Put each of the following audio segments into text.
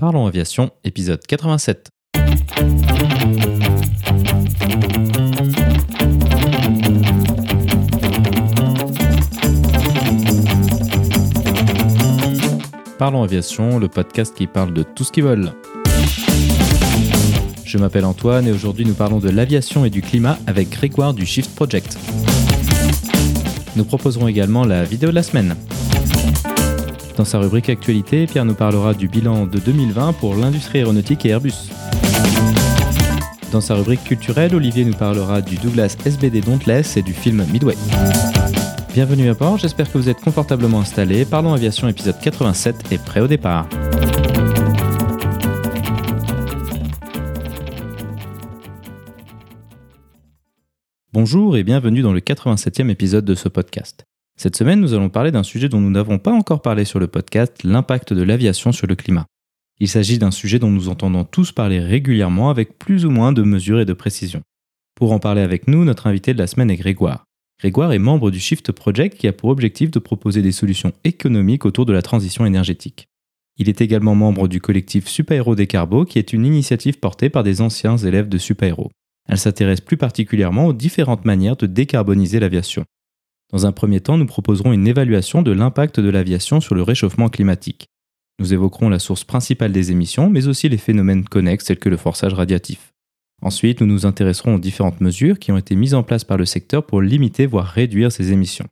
Parlons Aviation, épisode 87. Parlons Aviation, le podcast qui parle de tout ce qui vole. Je m'appelle Antoine et aujourd'hui nous parlons de l'aviation et du climat avec Grégoire du Shift Project. Nous proposerons également la vidéo de la semaine. Dans sa rubrique Actualité, Pierre nous parlera du bilan de 2020 pour l'industrie aéronautique et Airbus. Dans sa rubrique culturelle, Olivier nous parlera du Douglas SBD Dauntless et du film Midway. Bienvenue à bord, j'espère que vous êtes confortablement installés. Parlons Aviation épisode 87 est prêt au départ. Bonjour et bienvenue dans le 87e épisode de ce podcast. Cette semaine, nous allons parler d'un sujet dont nous n'avons pas encore parlé sur le podcast, l'impact de l'aviation sur le climat. Il s'agit d'un sujet dont nous entendons tous parler régulièrement avec plus ou moins de mesure et de précision. Pour en parler avec nous, notre invité de la semaine est Grégoire. Grégoire est membre du Shift Project qui a pour objectif de proposer des solutions économiques autour de la transition énergétique. Il est également membre du collectif Supaéro Décarbo qui est une initiative portée par des anciens élèves de Supaéro. Elle s'intéresse plus particulièrement aux différentes manières de décarboniser l'aviation. Dans un premier temps, nous proposerons une évaluation de l'impact de l'aviation sur le réchauffement climatique. Nous évoquerons la source principale des émissions, mais aussi les phénomènes connexes tels que le forçage radiatif. Ensuite, nous nous intéresserons aux différentes mesures qui ont été mises en place par le secteur pour limiter voire réduire ces émissions.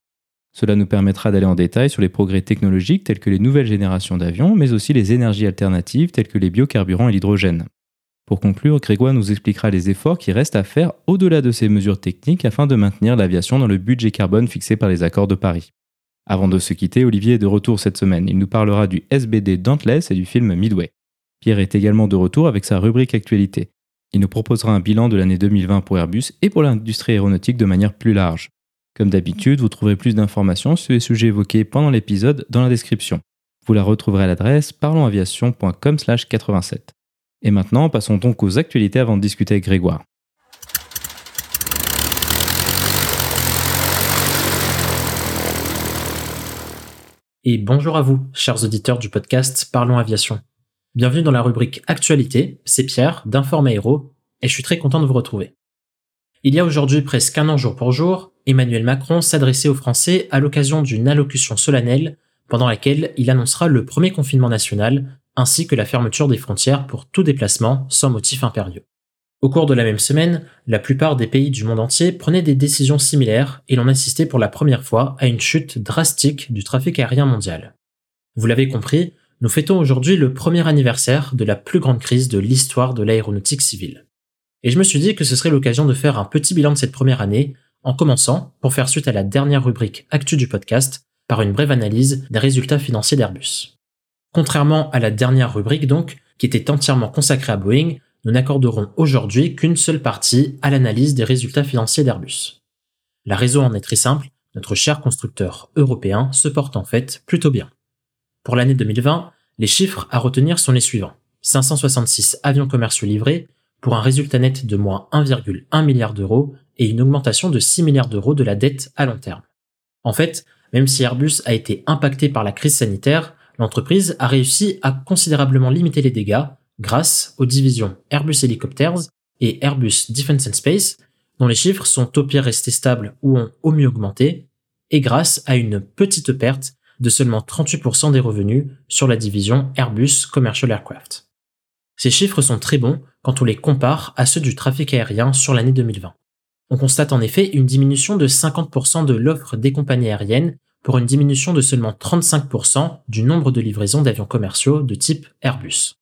Cela nous permettra d'aller en détail sur les progrès technologiques tels que les nouvelles générations d'avions, mais aussi les énergies alternatives telles que les biocarburants et l'hydrogène. Pour conclure, Grégoire nous expliquera les efforts qui restent à faire au-delà de ces mesures techniques afin de maintenir l'aviation dans le budget carbone fixé par les accords de Paris. Avant de se quitter, Olivier est de retour cette semaine. Il nous parlera du SBD Dauntless et du film Midway. Pierre est également de retour avec sa rubrique Actualité. Il nous proposera un bilan de l'année 2020 pour Airbus et pour l'industrie aéronautique de manière plus large. Comme d'habitude, vous trouverez plus d'informations sur les sujets évoqués pendant l'épisode dans la description. Vous la retrouverez à l'adresse parlonsaviation.com/87. Et maintenant, passons donc aux actualités avant de discuter avec Grégoire. Et bonjour à vous, chers auditeurs du podcast Parlons Aviation. Bienvenue dans la rubrique Actualité, c'est Pierre d'Informe Aéro, et je suis très content de vous retrouver. Il y a aujourd'hui presque un an jour pour jour, Emmanuel Macron s'adressait aux Français à l'occasion d'une allocution solennelle pendant laquelle il annoncera le premier confinement national ainsi que la fermeture des frontières pour tout déplacement sans motif impérieux. Au cours de la même semaine, la plupart des pays du monde entier prenaient des décisions similaires et l'on assistait pour la première fois à une chute drastique du trafic aérien mondial. Vous l'avez compris, nous fêtons aujourd'hui le premier anniversaire de la plus grande crise de l'histoire de l'aéronautique civile. Et je me suis dit que ce serait l'occasion de faire un petit bilan de cette première année, en commençant, pour faire suite à la dernière rubrique Actu du podcast, par une brève analyse des résultats financiers d'Airbus. Contrairement à la dernière rubrique donc, qui était entièrement consacrée à Boeing, nous n'accorderons aujourd'hui qu'une seule partie à l'analyse des résultats financiers d'Airbus. La raison en est très simple, notre cher constructeur européen se porte en fait plutôt bien. Pour l'année 2020, les chiffres à retenir sont les suivants. 566 avions commerciaux livrés pour un résultat net de moins 1,1 milliard d'euros et une augmentation de 6 milliards d'euros de la dette à long terme. En fait, même si Airbus a été impacté par la crise sanitaire, l'entreprise a réussi à considérablement limiter les dégâts grâce aux divisions Airbus Helicopters et Airbus Defence and Space, dont les chiffres sont au pire restés stables ou ont au mieux augmenté, et grâce à une petite perte de seulement 38% des revenus sur la division Airbus Commercial Aircraft. Ces chiffres sont très bons quand on les compare à ceux du trafic aérien sur l'année 2020. On constate en effet une diminution de 50% de l'offre des compagnies aériennes pour une diminution de seulement 35% du nombre de livraisons d'avions commerciaux de type Airbus.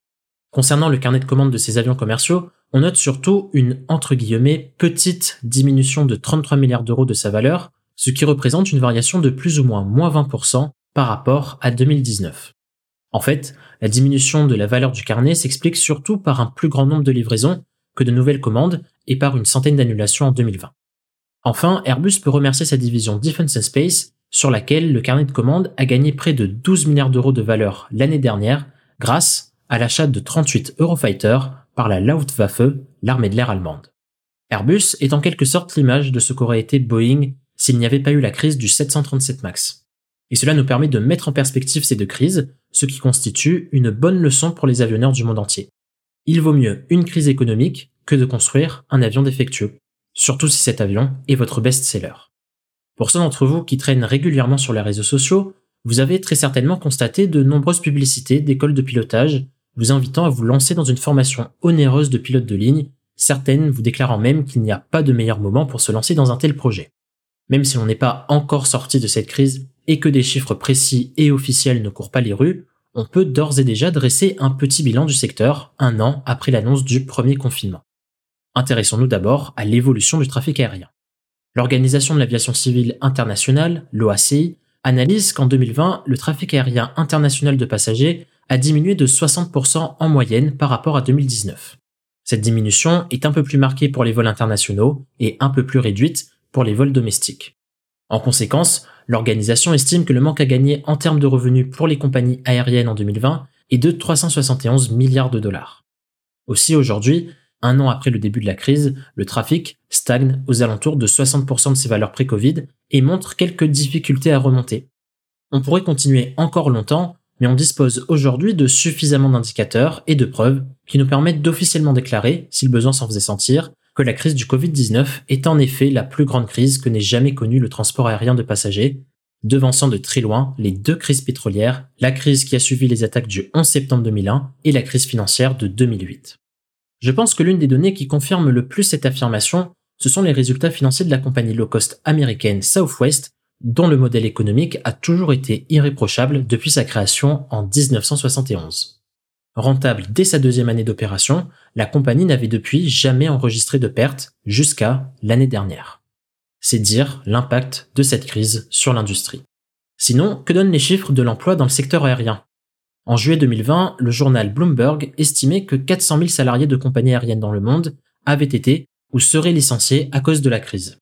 Concernant le carnet de commandes de ces avions commerciaux, on note surtout une entre guillemets petite diminution de 33 milliards d'euros de sa valeur, ce qui représente une variation de plus ou moins moins 20% par rapport à 2019. En fait, la diminution de la valeur du carnet s'explique surtout par un plus grand nombre de livraisons que de nouvelles commandes et par une centaine d'annulations en 2020. Enfin, Airbus peut remercier sa division Defense Space sur laquelle le carnet de commandes a gagné près de 12 milliards d'euros de valeur l'année dernière grâce à l'achat de 38 Eurofighter par la Luftwaffe, l'armée de l'air allemande. Airbus est en quelque sorte l'image de ce qu'aurait été Boeing s'il n'y avait pas eu la crise du 737 MAX. Et cela nous permet de mettre en perspective ces deux crises, ce qui constitue une bonne leçon pour les avionneurs du monde entier. Il vaut mieux une crise économique que de construire un avion défectueux, surtout si cet avion est votre best-seller. Pour ceux d'entre vous qui traînent régulièrement sur les réseaux sociaux, vous avez très certainement constaté de nombreuses publicités d'écoles de pilotage vous invitant à vous lancer dans une formation onéreuse de pilote de ligne, certaines vous déclarant même qu'il n'y a pas de meilleur moment pour se lancer dans un tel projet. Même si on n'est pas encore sorti de cette crise et que des chiffres précis et officiels ne courent pas les rues, on peut d'ores et déjà dresser un petit bilan du secteur un an après l'annonce du premier confinement. Intéressons-nous d'abord à l'évolution du trafic aérien. L'Organisation de l'aviation civile internationale, l'OACI, analyse qu'en 2020, le trafic aérien international de passagers a diminué de 60% en moyenne par rapport à 2019. Cette diminution est un peu plus marquée pour les vols internationaux et un peu plus réduite pour les vols domestiques. En conséquence, l'organisation estime que le manque à gagner en termes de revenus pour les compagnies aériennes en 2020 est de 371 milliards de dollars. Aussi aujourd'hui, un an après le début de la crise, le trafic stagne aux alentours de 60% de ses valeurs pré-Covid et montre quelques difficultés à remonter. On pourrait continuer encore longtemps, mais on dispose aujourd'hui de suffisamment d'indicateurs et de preuves qui nous permettent d'officiellement déclarer, si le besoin s'en faisait sentir, que la crise du Covid-19 est en effet la plus grande crise que n'ait jamais connue le transport aérien de passagers, devançant de très loin les deux crises pétrolières, la crise qui a suivi les attaques du 11 septembre 2001 et la crise financière de 2008. Je pense que l'une des données qui confirme le plus cette affirmation, ce sont les résultats financiers de la compagnie low cost américaine Southwest, dont le modèle économique a toujours été irréprochable depuis sa création en 1971. Rentable dès sa deuxième année d'opération, la compagnie n'avait depuis jamais enregistré de pertes jusqu'à l'année dernière. C'est dire l'impact de cette crise sur l'industrie. Sinon, que donnent les chiffres de l'emploi dans le secteur aérien? En juillet 2020, le journal Bloomberg estimait que 400 000 salariés de compagnies aériennes dans le monde avaient été ou seraient licenciés à cause de la crise.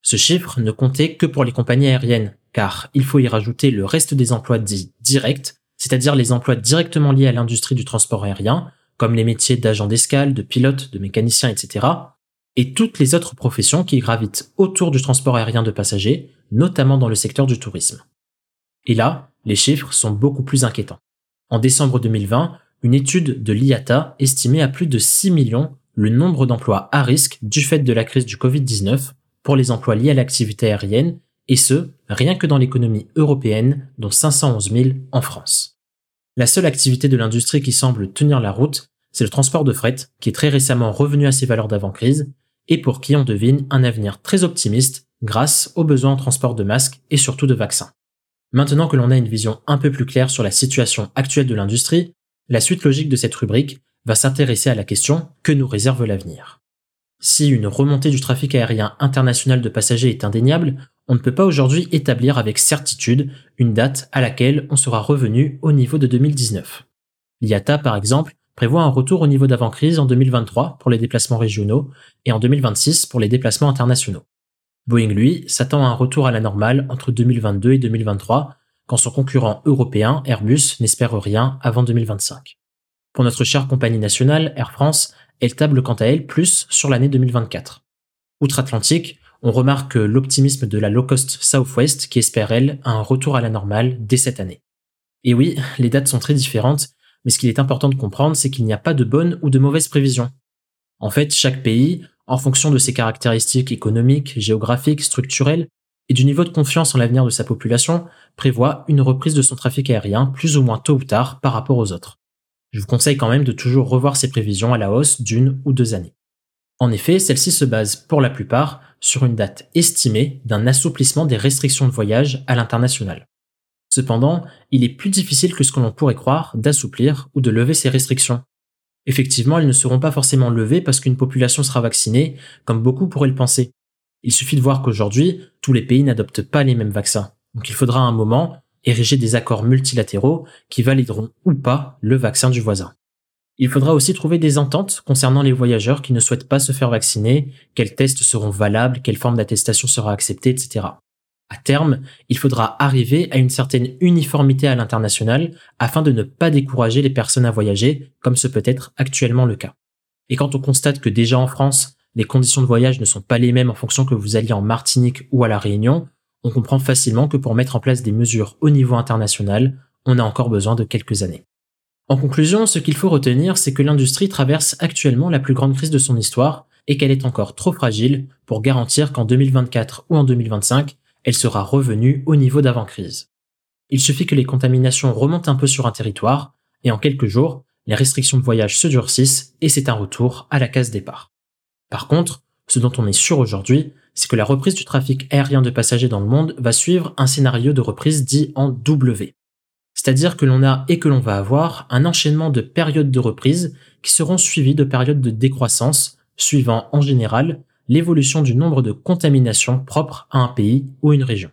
Ce chiffre ne comptait que pour les compagnies aériennes, car il faut y rajouter le reste des emplois dits directs, c'est-à-dire les emplois directement liés à l'industrie du transport aérien, comme les métiers d'agent d'escale, de pilote, de mécanicien, etc., et toutes les autres professions qui gravitent autour du transport aérien de passagers, notamment dans le secteur du tourisme. Et là, les chiffres sont beaucoup plus inquiétants. En décembre 2020, une étude de l'IATA estimait à plus de 6 millions le nombre d'emplois à risque du fait de la crise du Covid-19 pour les emplois liés à l'activité aérienne, et ce, rien que dans l'économie européenne, dont 511 000 en France. La seule activité de l'industrie qui semble tenir la route, c'est le transport de fret, qui est très récemment revenu à ses valeurs d'avant-crise, et pour qui on devine un avenir très optimiste grâce aux besoins en transport de masques et surtout de vaccins. Maintenant que l'on a une vision un peu plus claire sur la situation actuelle de l'industrie, la suite logique de cette rubrique va s'intéresser à la question que nous réserve l'avenir? Si une remontée du trafic aérien international de passagers est indéniable, on ne peut pas aujourd'hui établir avec certitude une date à laquelle on sera revenu au niveau de 2019. L'IATA, par exemple, prévoit un retour au niveau d'avant-crise en 2023 pour les déplacements régionaux et en 2026 pour les déplacements internationaux. Boeing, lui, s'attend à un retour à la normale entre 2022 et 2023, quand son concurrent européen, Airbus, n'espère rien avant 2025. Pour notre chère compagnie nationale, Air France, elle table quant à elle plus sur l'année 2024. Outre-Atlantique, on remarque l'optimisme de la low-cost Southwest qui espère, elle, un retour à la normale dès cette année. Et oui, les dates sont très différentes, mais ce qu'il est important de comprendre, c'est qu'il n'y a pas de bonnes ou de mauvaises prévisions. En fait, chaque pays, en fonction de ses caractéristiques économiques, géographiques, structurelles, et du niveau de confiance en l'avenir de sa population, prévoit une reprise de son trafic aérien plus ou moins tôt ou tard par rapport aux autres je vous conseille quand même de toujours revoir ces prévisions à la hausse d'une ou deux années. En effet, celles-ci se basent pour la plupart sur une date estimée d'un assouplissement des restrictions de voyage à l'international. Cependant, il est plus difficile que ce que l'on pourrait croire d'assouplir ou de lever ces restrictions. Effectivement, elles ne seront pas forcément levées parce qu'une population sera vaccinée, comme beaucoup pourraient le penser. Il suffit de voir qu'aujourd'hui, tous les pays n'adoptent pas les mêmes vaccins. Donc il faudra un moment ériger des accords multilatéraux qui valideront ou pas le vaccin du voisin. Il faudra aussi trouver des ententes concernant les voyageurs qui ne souhaitent pas se faire vacciner, quels tests seront valables, quelle forme d'attestation sera acceptée, etc. À terme, il faudra arriver à une certaine uniformité à l'international afin de ne pas décourager les personnes à voyager, comme ce peut être actuellement le cas. Et quand on constate que déjà en France, les conditions de voyage ne sont pas les mêmes en fonction que vous alliez en Martinique ou à la Réunion, on comprend facilement que pour mettre en place des mesures au niveau international, on a encore besoin de quelques années. En conclusion, ce qu'il faut retenir, c'est que l'industrie traverse actuellement la plus grande crise de son histoire et qu'elle est encore trop fragile pour garantir qu'en 2024 ou en 2025, elle sera revenue au niveau d'avant-crise. Il suffit que les contaminations remontent un peu sur un territoire, et en quelques jours, les restrictions de voyage se durcissent et c'est un retour à la case départ. Par contre, ce dont on est sûr aujourd'hui, c'est que la reprise du trafic aérien de passagers dans le monde va suivre un scénario de reprise dit en W. C'est-à-dire que l'on a et que l'on va avoir un enchaînement de périodes de reprise qui seront suivies de périodes de décroissance, suivant en général l'évolution du nombre de contaminations propres à un pays ou une région.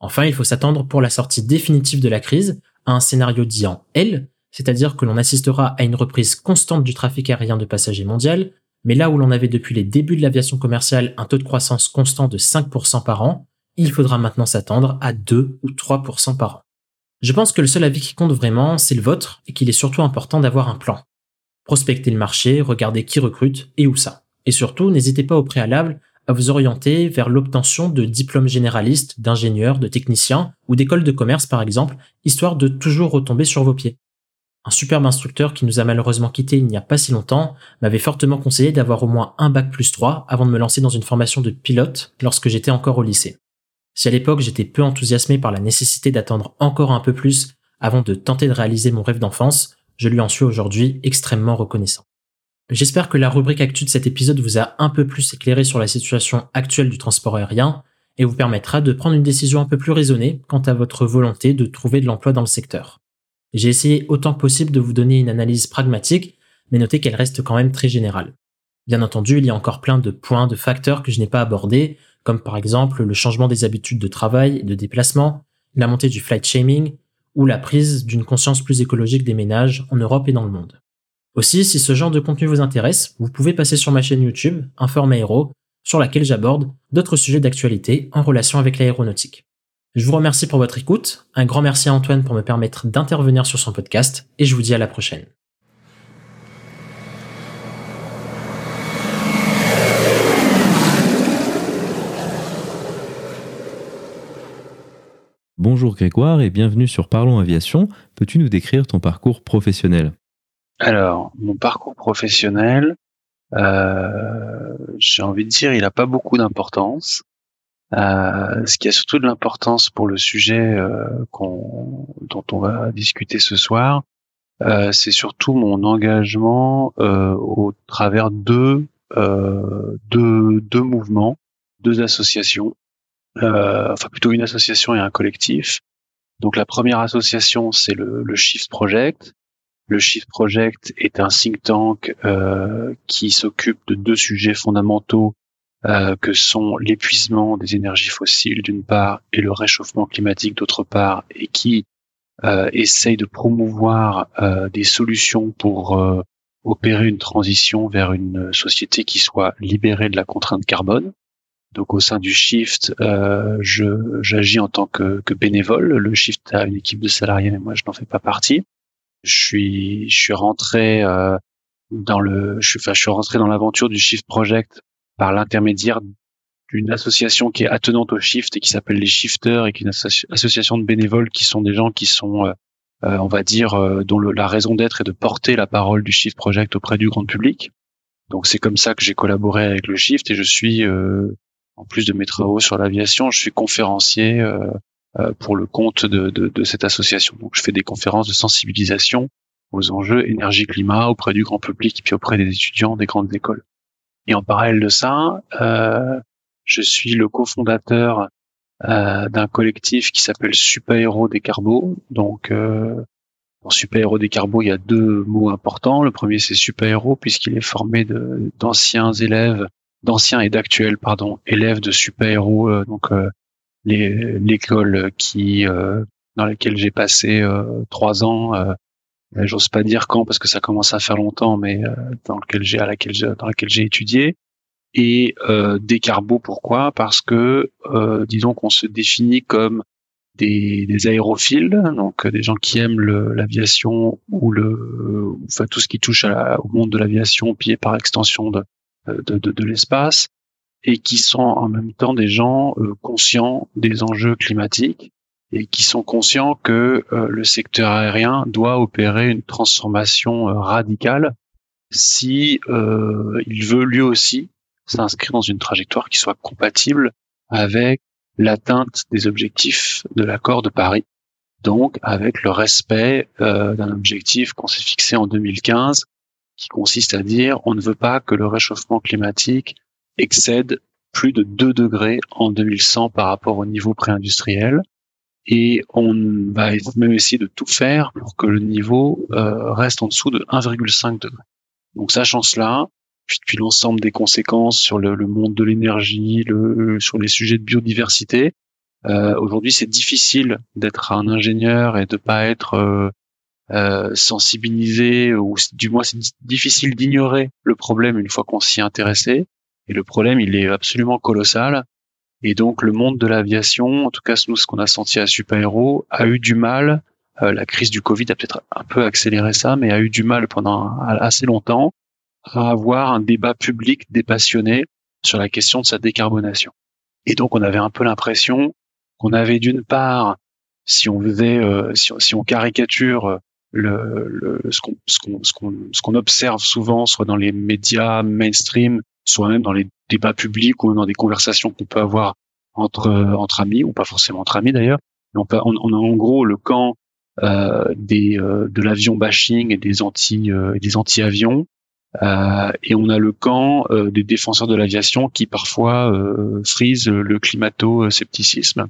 Enfin, il faut s'attendre pour la sortie définitive de la crise à un scénario dit en L, c'est-à-dire que l'on assistera à une reprise constante du trafic aérien de passagers mondial, mais là où l'on avait depuis les débuts de l'aviation commerciale un taux de croissance constant de 5% par an, il faudra maintenant s'attendre à 2 ou 3% par an. Je pense que le seul avis qui compte vraiment, c'est le vôtre, et qu'il est surtout important d'avoir un plan. Prospecter le marché, regarder qui recrute et où ça. Et surtout, n'hésitez pas au préalable à vous orienter vers l'obtention de diplômes généralistes, d'ingénieurs, de techniciens ou d'écoles de commerce par exemple, histoire de toujours retomber sur vos pieds. Un superbe instructeur qui nous a malheureusement quitté il n'y a pas si longtemps m'avait fortement conseillé d'avoir au moins un bac plus 3 avant de me lancer dans une formation de pilote lorsque j'étais encore au lycée. Si à l'époque j'étais peu enthousiasmé par la nécessité d'attendre encore un peu plus avant de tenter de réaliser mon rêve d'enfance, je lui en suis aujourd'hui extrêmement reconnaissant. J'espère que la rubrique actu de cet épisode vous a un peu plus éclairé sur la situation actuelle du transport aérien et vous permettra de prendre une décision un peu plus raisonnée quant à votre volonté de trouver de l'emploi dans le secteur. J'ai essayé autant que possible de vous donner une analyse pragmatique, mais notez qu'elle reste quand même très générale. Bien entendu, il y a encore plein de points, de facteurs que je n'ai pas abordés, comme par exemple le changement des habitudes de travail et de déplacement, la montée du flight shaming ou la prise d'une conscience plus écologique des ménages en Europe et dans le monde. Aussi, si ce genre de contenu vous intéresse, vous pouvez passer sur ma chaîne YouTube, Informe Aéro, sur laquelle j'aborde d'autres sujets d'actualité en relation avec l'aéronautique. Je vous remercie pour votre écoute, un grand merci à Antoine pour me permettre d'intervenir sur son podcast, et je vous dis à la prochaine. Bonjour Grégoire et bienvenue sur Parlons Aviation. Peux-tu nous décrire ton parcours professionnel? Alors, mon parcours professionnel, euh, j'ai envie de dire, il n'a pas beaucoup d'importance. Euh, ce qui a surtout de l'importance pour le sujet euh, dont on va discuter ce soir, c'est surtout mon engagement au travers de deux mouvements, deux associations euh, enfin plutôt une association et un collectif. Donc la première association, c'est le, le, Shift Project. Le Shift Project est un think tank euh, qui s'occupe de deux sujets fondamentaux euh, que sont l'épuisement des énergies fossiles d'une part et le réchauffement climatique d'autre part, et qui euh, essaye de promouvoir euh, des solutions pour opérer une transition vers une société qui soit libérée de la contrainte carbone. Donc au sein du Shift, j'agis en tant que, que, bénévole. Le Shift a une équipe de salariés, mais moi je n'en fais pas partie. Je suis je suis rentré euh, dans le je enfin, je suis rentré dans l'aventure du Shift Project par l'intermédiaire d'une association qui est attenante au Shift et qui s'appelle les Shifters et qui est une association de bénévoles qui sont des gens qui sont euh, euh on va dire euh, dont la raison d'être est de porter la parole du Shift Project auprès du grand public. Donc c'est comme ça que j'ai collaboré avec le Shift et je suis euh, en plus de mes travaux sur l'aviation, je suis conférencier euh, pour le compte de, de, de, cette association. Donc, je fais des conférences de sensibilisation aux enjeux énergie-climat auprès du grand public puis auprès des étudiants des grandes écoles. Et en parallèle de ça, euh, je suis le cofondateur euh, d'un collectif qui s'appelle Super Héros des Carbos. Donc, euh, dans Super Héros des Carbos, il y a deux mots importants. Le premier, c'est Super Héros, puisqu'il est formé d'anciens élèves d'anciens et d'actuels pardon élèves de super héros euh, donc euh, l'école qui euh, dans laquelle j'ai passé trois ans j'ose pas dire quand parce que ça commence à faire longtemps mais dans lequel j'ai à laquelle dans laquelle j'ai étudié. Et euh, des carbos pourquoi? Parce que disons qu'on se définit comme des, des, aérophiles, donc des gens qui aiment l'aviation ou le, enfin tout ce qui touche à au monde de l'aviation, puis par extension de, de, de, de l'espace et qui sont en même temps des gens euh, conscients des enjeux climatiques et qui sont conscients que le secteur aérien doit opérer une transformation radicale si il veut lui aussi s'inscrire dans une trajectoire qui soit compatible avec l'atteinte des objectifs de l'accord de Paris. Donc, avec le respect euh, d'un objectif qu'on s'est fixé en 2015, qui consiste à dire on ne veut pas que le réchauffement climatique excède plus de 2 degrés en 2100 par rapport au niveau pré-industriel. Et on va même essayer de tout faire pour que le niveau euh, reste en dessous de 1,5 degré. Donc, sachant cela, puis, l'ensemble des conséquences sur le, monde de l'énergie, le, sur les sujets de biodiversité. Euh, Aujourd'hui, c'est difficile d'être un ingénieur et de pas être euh, euh, sensibilisé, ou du moins c'est difficile d'ignorer le problème une fois qu'on s'y est intéressé. Et le problème, il est absolument colossal. Et donc, le monde de l'aviation, en tout cas nous, ce qu'on a senti à Super a eu du mal. Euh, la crise du Covid a peut-être un peu accéléré ça, mais a eu du mal pendant assez longtemps à avoir un débat public dépassionné sur la question de sa décarbonation. Et donc on avait un peu l'impression qu'on avait d'une part, si on faisait, euh, si, on caricature le, le ce qu'on ce ce qu'on observe souvent, soit dans les médias mainstream, soit même dans les débats publics ou dans des conversations qu'on peut avoir entre entre amis ou pas forcément entre amis d'ailleurs. On, on, a en gros le camp euh, des euh, de l'avion bashing et des anti euh, des anti avions euh, et on a le camp euh, des défenseurs de l'aviation qui parfois euh, frisent le climato-scepticisme.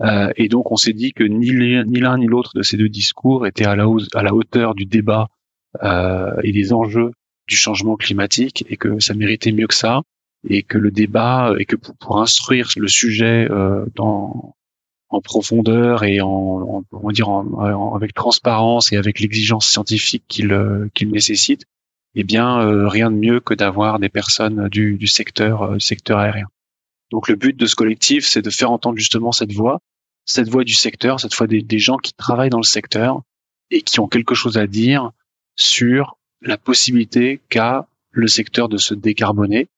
Euh, et donc on s'est dit que ni l'un ni l'autre de ces deux discours était à la, à la hauteur du débat et des enjeux du changement climatique et que ça méritait mieux que ça et que le débat et que pour, instruire le sujet dans, en profondeur et en, va dire en, avec transparence et avec l'exigence scientifique qu'il qu'il nécessite, eh bien euh, rien de mieux que d'avoir des personnes du, du secteur euh, secteur aérien. Donc le but de ce collectif, c'est de faire entendre justement cette voix, cette voix du secteur, cette fois des, des, gens qui travaillent dans le secteur et qui ont quelque chose à dire sur la possibilité qu'a le secteur de se décarboner.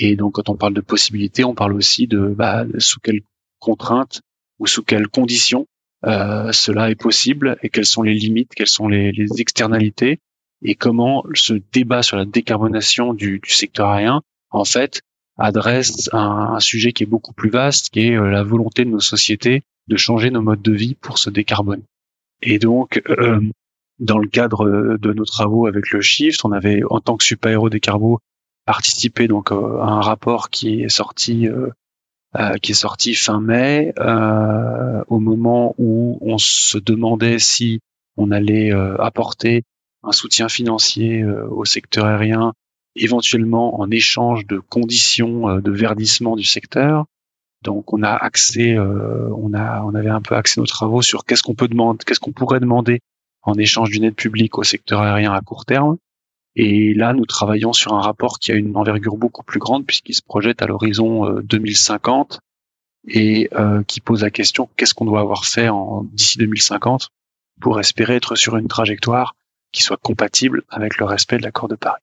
Et donc quand on parle de possibilité, on parle aussi de bah, sous quelles contraintes ou sous quelles conditions euh, cela est possible et quelles sont les limites, quelles sont les, les externalités et comment ce débat sur la décarbonation du, du secteur aérien, en fait, adresse un, un, sujet qui est beaucoup plus vaste, qui est euh, la volonté de nos sociétés de changer nos modes de vie pour se décarboner. Et donc, euh, dans le cadre de nos travaux avec le Shift, on avait, en tant que super héros des carbos, participé donc euh, à un rapport qui est sorti, euh, qui est sorti fin mai, au moment où on se demandait si on allait apporter un soutien financier euh, au secteur aérien, éventuellement en échange de conditions euh, de verdissement du secteur. Donc on a accès, euh, on a, on avait un peu axé nos travaux sur qu'est-ce qu'on peut demander, qu'est-ce qu'on pourrait demander en échange d'une aide publique au secteur aérien à court terme. Et là, nous travaillons sur un rapport qui a une envergure beaucoup plus grande puisqu'il se projette à l'horizon 2050 et qui pose la question qu'est-ce qu'on doit avoir fait d'ici 2050 pour espérer être sur une trajectoire qui soit compatible avec le respect de l'accord de Paris?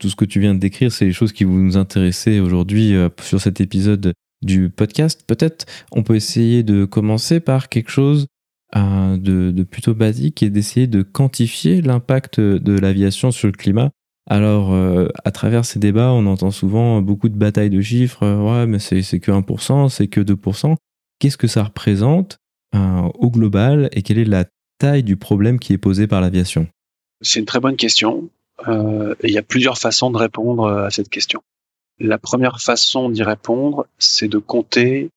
Tout ce que tu viens de décrire, c'est les choses qui vous nous intéressaient aujourd'hui euh, sur cet épisode du podcast. Peut-être on peut essayer de commencer par quelque chose euh, de, de, plutôt basique et d'essayer de quantifier l'impact de l'aviation sur le climat. Alors, euh, à travers ces débats, on entend souvent beaucoup de batailles de chiffres. ouais, mais c'est que 1%, c'est que 2%. Qu'est-ce que ça représente au global et quelle est la taille du problème qui est posé par l'aviation? C'est une très bonne question. Euh, il y a plusieurs façons de répondre euh, à cette question. La première façon d'y répondre, c'est de compter.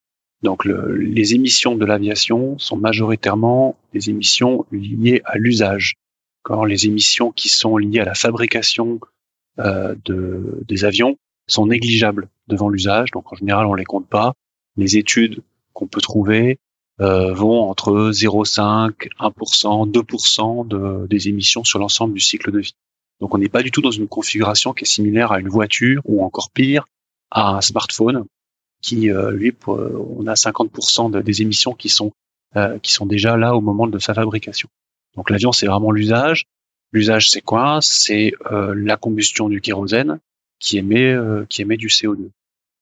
Donc, le, les émissions de l'aviation sont majoritairement des émissions liées à l'usage. Les émissions qui sont liées à la fabrication euh, de, des avions sont négligeables devant l'usage. Donc, en général, on les compte pas. Les études qu'on peut trouver euh, vont entre 0,5, 1%, 2% de, des émissions sur l'ensemble du cycle de vie. Donc on n'est pas du tout dans une configuration qui est similaire à une voiture ou encore pire à un smartphone qui euh, lui on a 50% des émissions qui sont euh, qui sont déjà là au moment de sa fabrication. Donc l'avion c'est vraiment l'usage. L'usage c'est quoi? C'est euh, la combustion du kérosène qui émet qui émet du CO2.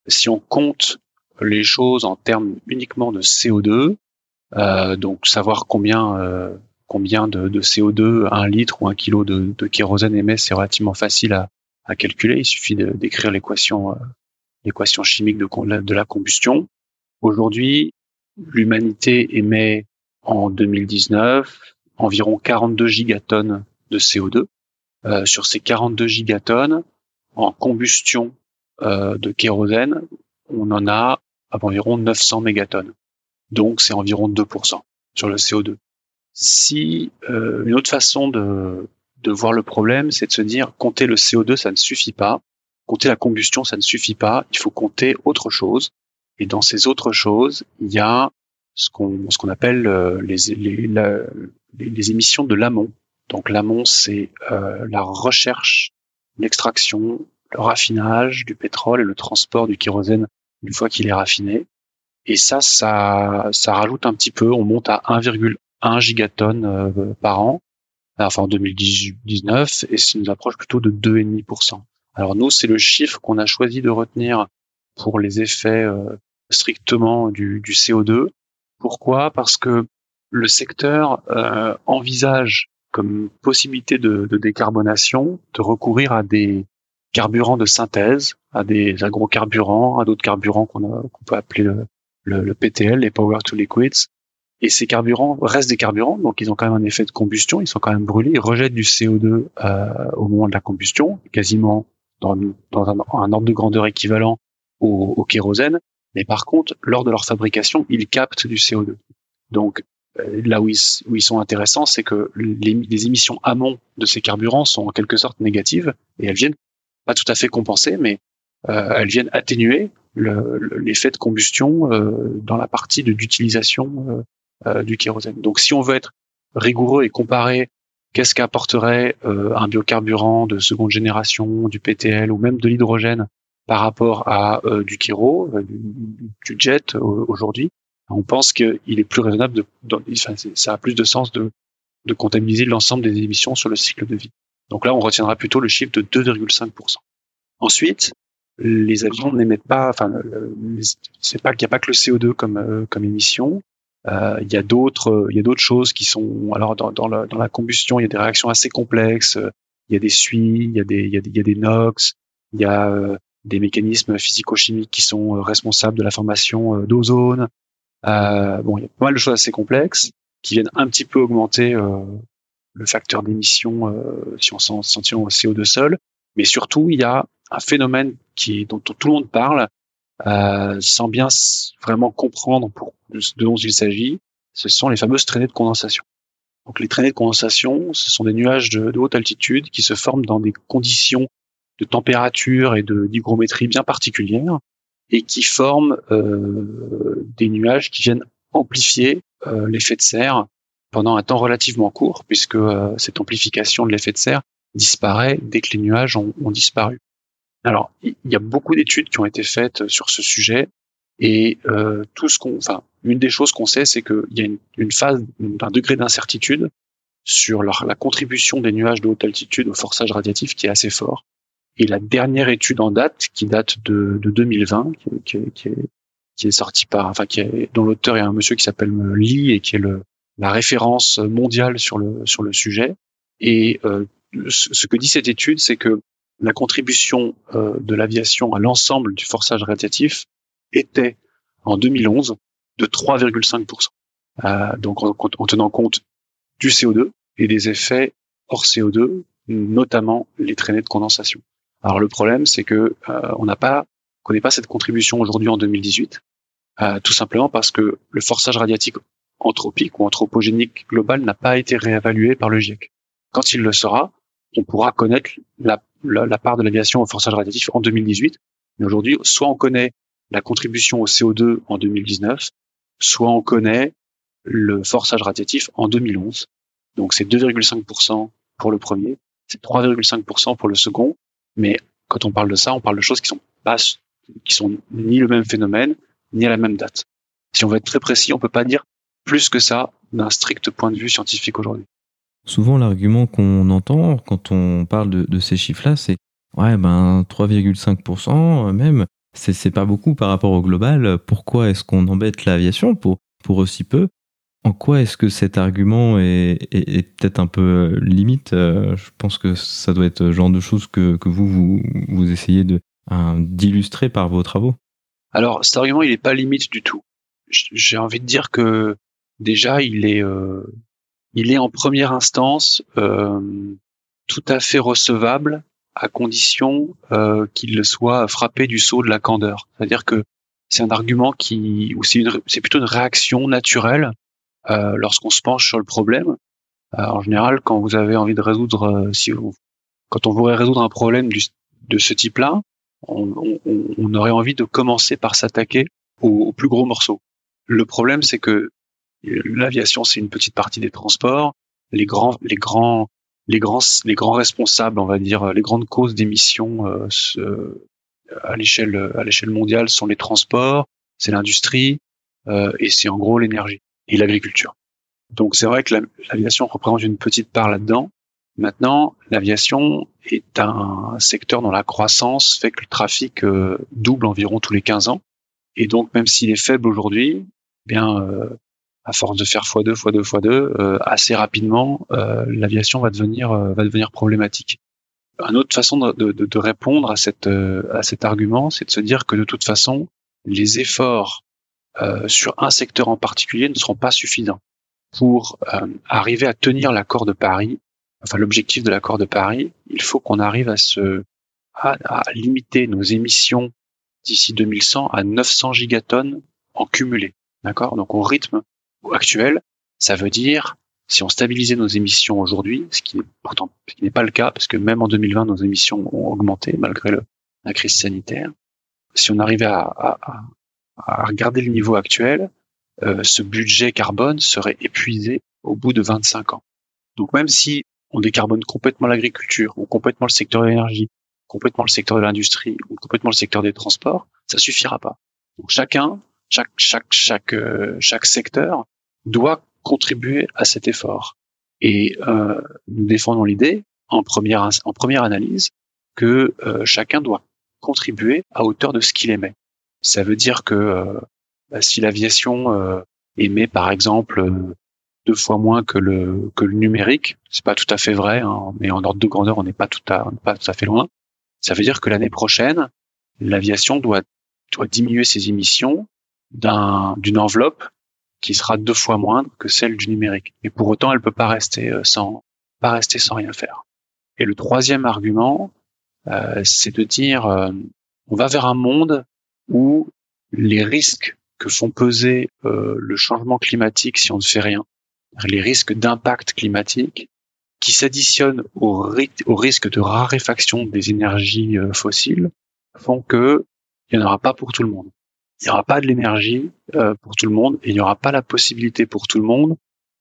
Si on compte les choses en termes uniquement de CO2, Euh, donc savoir combien euh, combien de, de, CO2 un litre ou un kilo de, de kérosène émet, c'est relativement facile à, à, calculer. Il suffit d'écrire l'équation euh, l'équation chimique de, la combustion. Aujourd'hui, l'humanité émet en 2019 environ 42 gigatonnes de CO2. Euh, sur ces 42 gigatonnes, en combustion euh, de kérosène, on en a environ 900 mégatonnes. Donc c'est environ 2% sur le CO2. Si euh, une autre façon de, de voir le problème, c'est de se dire compter le CO2, ça ne suffit pas. Compter la combustion, ça ne suffit pas. Il faut compter autre chose. Et dans ces autres choses, il y a ce qu'on ce qu'on appelle euh, les, les, les, émissions de l'amont. Donc l'amont, c'est euh, la recherche, l'extraction, le raffinage du pétrole et le transport du kérosène une fois qu'il est raffiné. Et ça, ça, ça rajoute un petit peu. On monte à 1,1 gigatonnes euh, par an, enfin en 2019, et c'est nous approche plutôt de 2,5%. Alors nous, c'est le chiffre qu'on a choisi de retenir pour les effets euh, strictement du, du, CO2. Pourquoi? Parce que le secteur euh, envisage comme possibilité de, décarbonation de recourir à des carburants de synthèse, à des agrocarburants, à d'autres carburants qu'on peut appeler le, le, le, PTL, les Power to Liquids. Et ces carburants restent des carburants, donc ils ont quand même un effet de combustion, ils sont quand même brûlés, ils rejettent du CO2 euh, au moment de la combustion, quasiment dans, dans un, un, ordre de grandeur équivalent au, au, kérosène. Mais par contre, lors de leur fabrication, ils captent du CO2. Donc euh, là où ils, où ils, sont intéressants, c'est que les, les, émissions amont de ces carburants sont en quelque sorte négatives et elles viennent pas tout à fait compenser, mais euh, elles viennent atténuer l'effet de combustion euh, dans la partie d'utilisation euh, euh, du kérosène. Donc si on veut être rigoureux et comparer qu'est-ce qu'apporterait un biocarburant de seconde génération, du PTL ou même de l'hydrogène par rapport à du kéro, du, jet aujourd'hui, on pense qu'il est plus raisonnable de, enfin, ça a plus de sens de, de comptabiliser l'ensemble des émissions sur le cycle de vie. Donc là, on retiendra plutôt le chiffre de 2,5%. Ensuite, les avions n'émettent pas, enfin, c'est pas qu'il n'y a pas que le CO2 comme euh, comme émission. Euh, il y a d'autres, il y a d'autres choses qui sont, alors dans, dans, la, dans la combustion, il y a des réactions assez complexes. Il y a des suies, il y a des, y y a des NOx, il y a euh, des mécanismes physico-chimiques qui sont euh, responsables de la formation d'ozone. bon, il y a pas mal de choses assez complexes qui viennent un petit peu augmenter le facteur d'émission si on s'en tient au CO2 seul. Mais surtout, il y a un phénomène qui dont, tout le monde parle euh, sans bien vraiment comprendre pour, de dont il s'agit. Ce sont les fameuses traînées de condensation. Donc les traînées de condensation, ce sont des nuages de, haute altitude qui se forment dans des conditions de température et de d'hygrométrie bien particulières et qui forment euh, des nuages qui viennent amplifier euh, l'effet de serre pendant un temps relativement court, puisque cette amplification de l'effet de serre disparaît dès que les nuages ont disparu. Alors, il y a beaucoup d'études qui ont été faites sur ce sujet, et euh, tout ce qu'on, enfin, une des choses qu'on sait, c'est qu'il y a une, phase, un degré d'incertitude sur la contribution des nuages de haute altitude au forçage radiatif qui est assez fort. Et la dernière étude en date, qui date de, de 2020, qui, est, qui est sortie par, enfin, qui est, dont l'auteur est un monsieur qui s'appelle Lee et qui est le, la référence mondiale sur le sur le sujet. Et euh, ce que dit cette étude, c'est que la contribution euh, de l'aviation à l'ensemble du forçage radiatif était en 2011 de 3,5%. Euh, donc en, en, tenant compte du CO2 et des effets hors CO2, notamment les traînées de condensation. Alors le problème, c'est que euh, on n'a pas connaît pas cette contribution aujourd'hui en 2018, euh, tout simplement parce que le forçage radiatique anthropique ou anthropogénique global n'a pas été réévalué par le GIEC. Quand il le sera, on pourra connaître la, la, part de l'aviation au forçage radiatif en 2018. Mais aujourd'hui, soit on connaît la contribution au CO2 en 2019, soit on connaît le forçage radiatif en 2011. Donc c'est 2,5% pour le premier, c'est 3,5% pour le second. Mais quand on parle de ça, on parle de choses qui sont pas, qui sont ni le même phénomène, ni à la même date. Si on veut être très précis, on peut pas dire plus que ça d'un strict point de vue scientifique aujourd'hui. Souvent, l'argument qu'on entend quand on parle de, ces chiffres-là, c'est ouais, ben 3,5% même, c'est pas beaucoup par rapport au global. Pourquoi est-ce qu'on embête l'aviation pour, aussi peu? En quoi est-ce que cet argument est, peut-être un peu limite? Je pense que ça doit être le genre de choses que, vous, vous, essayez de, d'illustrer par vos travaux. Alors cet argument, il n'est pas limite du tout. J'ai envie de dire que déjà, il est, il est en première instance tout à fait recevable à condition euh, qu'il soit frappé du sceau de la candeur. C'est-à-dire que c'est un argument qui, ou c'est, plutôt une réaction naturelle euh, lorsqu'on se penche sur le problème. Euh, en général, quand vous avez envie de résoudre, euh, si vous, quand on voudrait résoudre un problème du, de ce type-là, on, on, on, aurait envie de commencer par s'attaquer au, au plus gros morceau. Le problème, c'est que l'aviation, c'est une petite partie des transports. Les grands, les grands les grands les grands responsables, on va dire, les grandes causes d'émissions euh, à l'échelle à l'échelle mondiale sont les transports, c'est l'industrie euh, et c'est en gros l'énergie et l'agriculture. Donc c'est vrai que l'aviation représente une petite part là-dedans. Maintenant, l'aviation est un secteur dont la croissance fait que le trafic euh, double environ tous les 15 ans. Et donc, même s'il est faible aujourd'hui, eh bien, euh, à force de faire x2, x2, x2, assez rapidement, euh, l'aviation va devenir euh, va devenir problématique. Une autre façon de, de, de répondre à, cette, euh, à cet argument, c'est de se dire que de toute façon, les efforts sur un secteur en particulier ne seront pas suffisants pour arriver à tenir l'accord de Paris. Enfin, l'objectif de l'accord de Paris, il faut qu'on arrive à se à, à limiter nos émissions d'ici 2100 à 900 gigatonnes en cumulé. D'accord? Donc au rythme actuel, ça veut dire si on stabilisait nos émissions aujourd'hui, ce qui n'est pourtant ce qui n'est pas le cas, parce que même en 2020, nos émissions ont augmenté malgré la crise sanitaire. Si on arrivait à, à, à regarder le niveau actuel, euh, ce budget carbone serait épuisé au bout de 25 ans. Donc même si on décarbone complètement l'agriculture, ou complètement le secteur de l'énergie, complètement le secteur de l'industrie, ou complètement le secteur des transports, ça suffira pas. Donc chacun chaque chaque chaque euh, chaque secteur doit contribuer à cet effort. Et euh, nous défendons l'idée en première en première analyse que euh, chacun doit contribuer à hauteur de ce qu'il émet. Ça veut dire que euh, bah, si l'aviation euh, émet par exemple deux fois moins que le que le numérique, c'est pas tout à fait vrai, hein, mais en ordre de grandeur on n'est pas tout à pas tout à fait loin. Ça veut dire que l'année prochaine l'aviation doit doit diminuer ses émissions d'une enveloppe qui sera deux fois moindre que celle du numérique. Et pour autant, elle peut pas rester euh, sans pas rester sans rien faire. Et le troisième argument, euh, c'est de dire euh, on va vers un monde où les risques que font peser euh, le changement climatique si on ne fait rien, les risques d'impact climatique, qui s'additionnent au, au, risque de raréfaction des énergies fossiles, font que il n'y en aura pas pour tout le monde il n'y aura pas de l'énergie euh, pour tout le monde et il n'y aura pas la possibilité pour tout le monde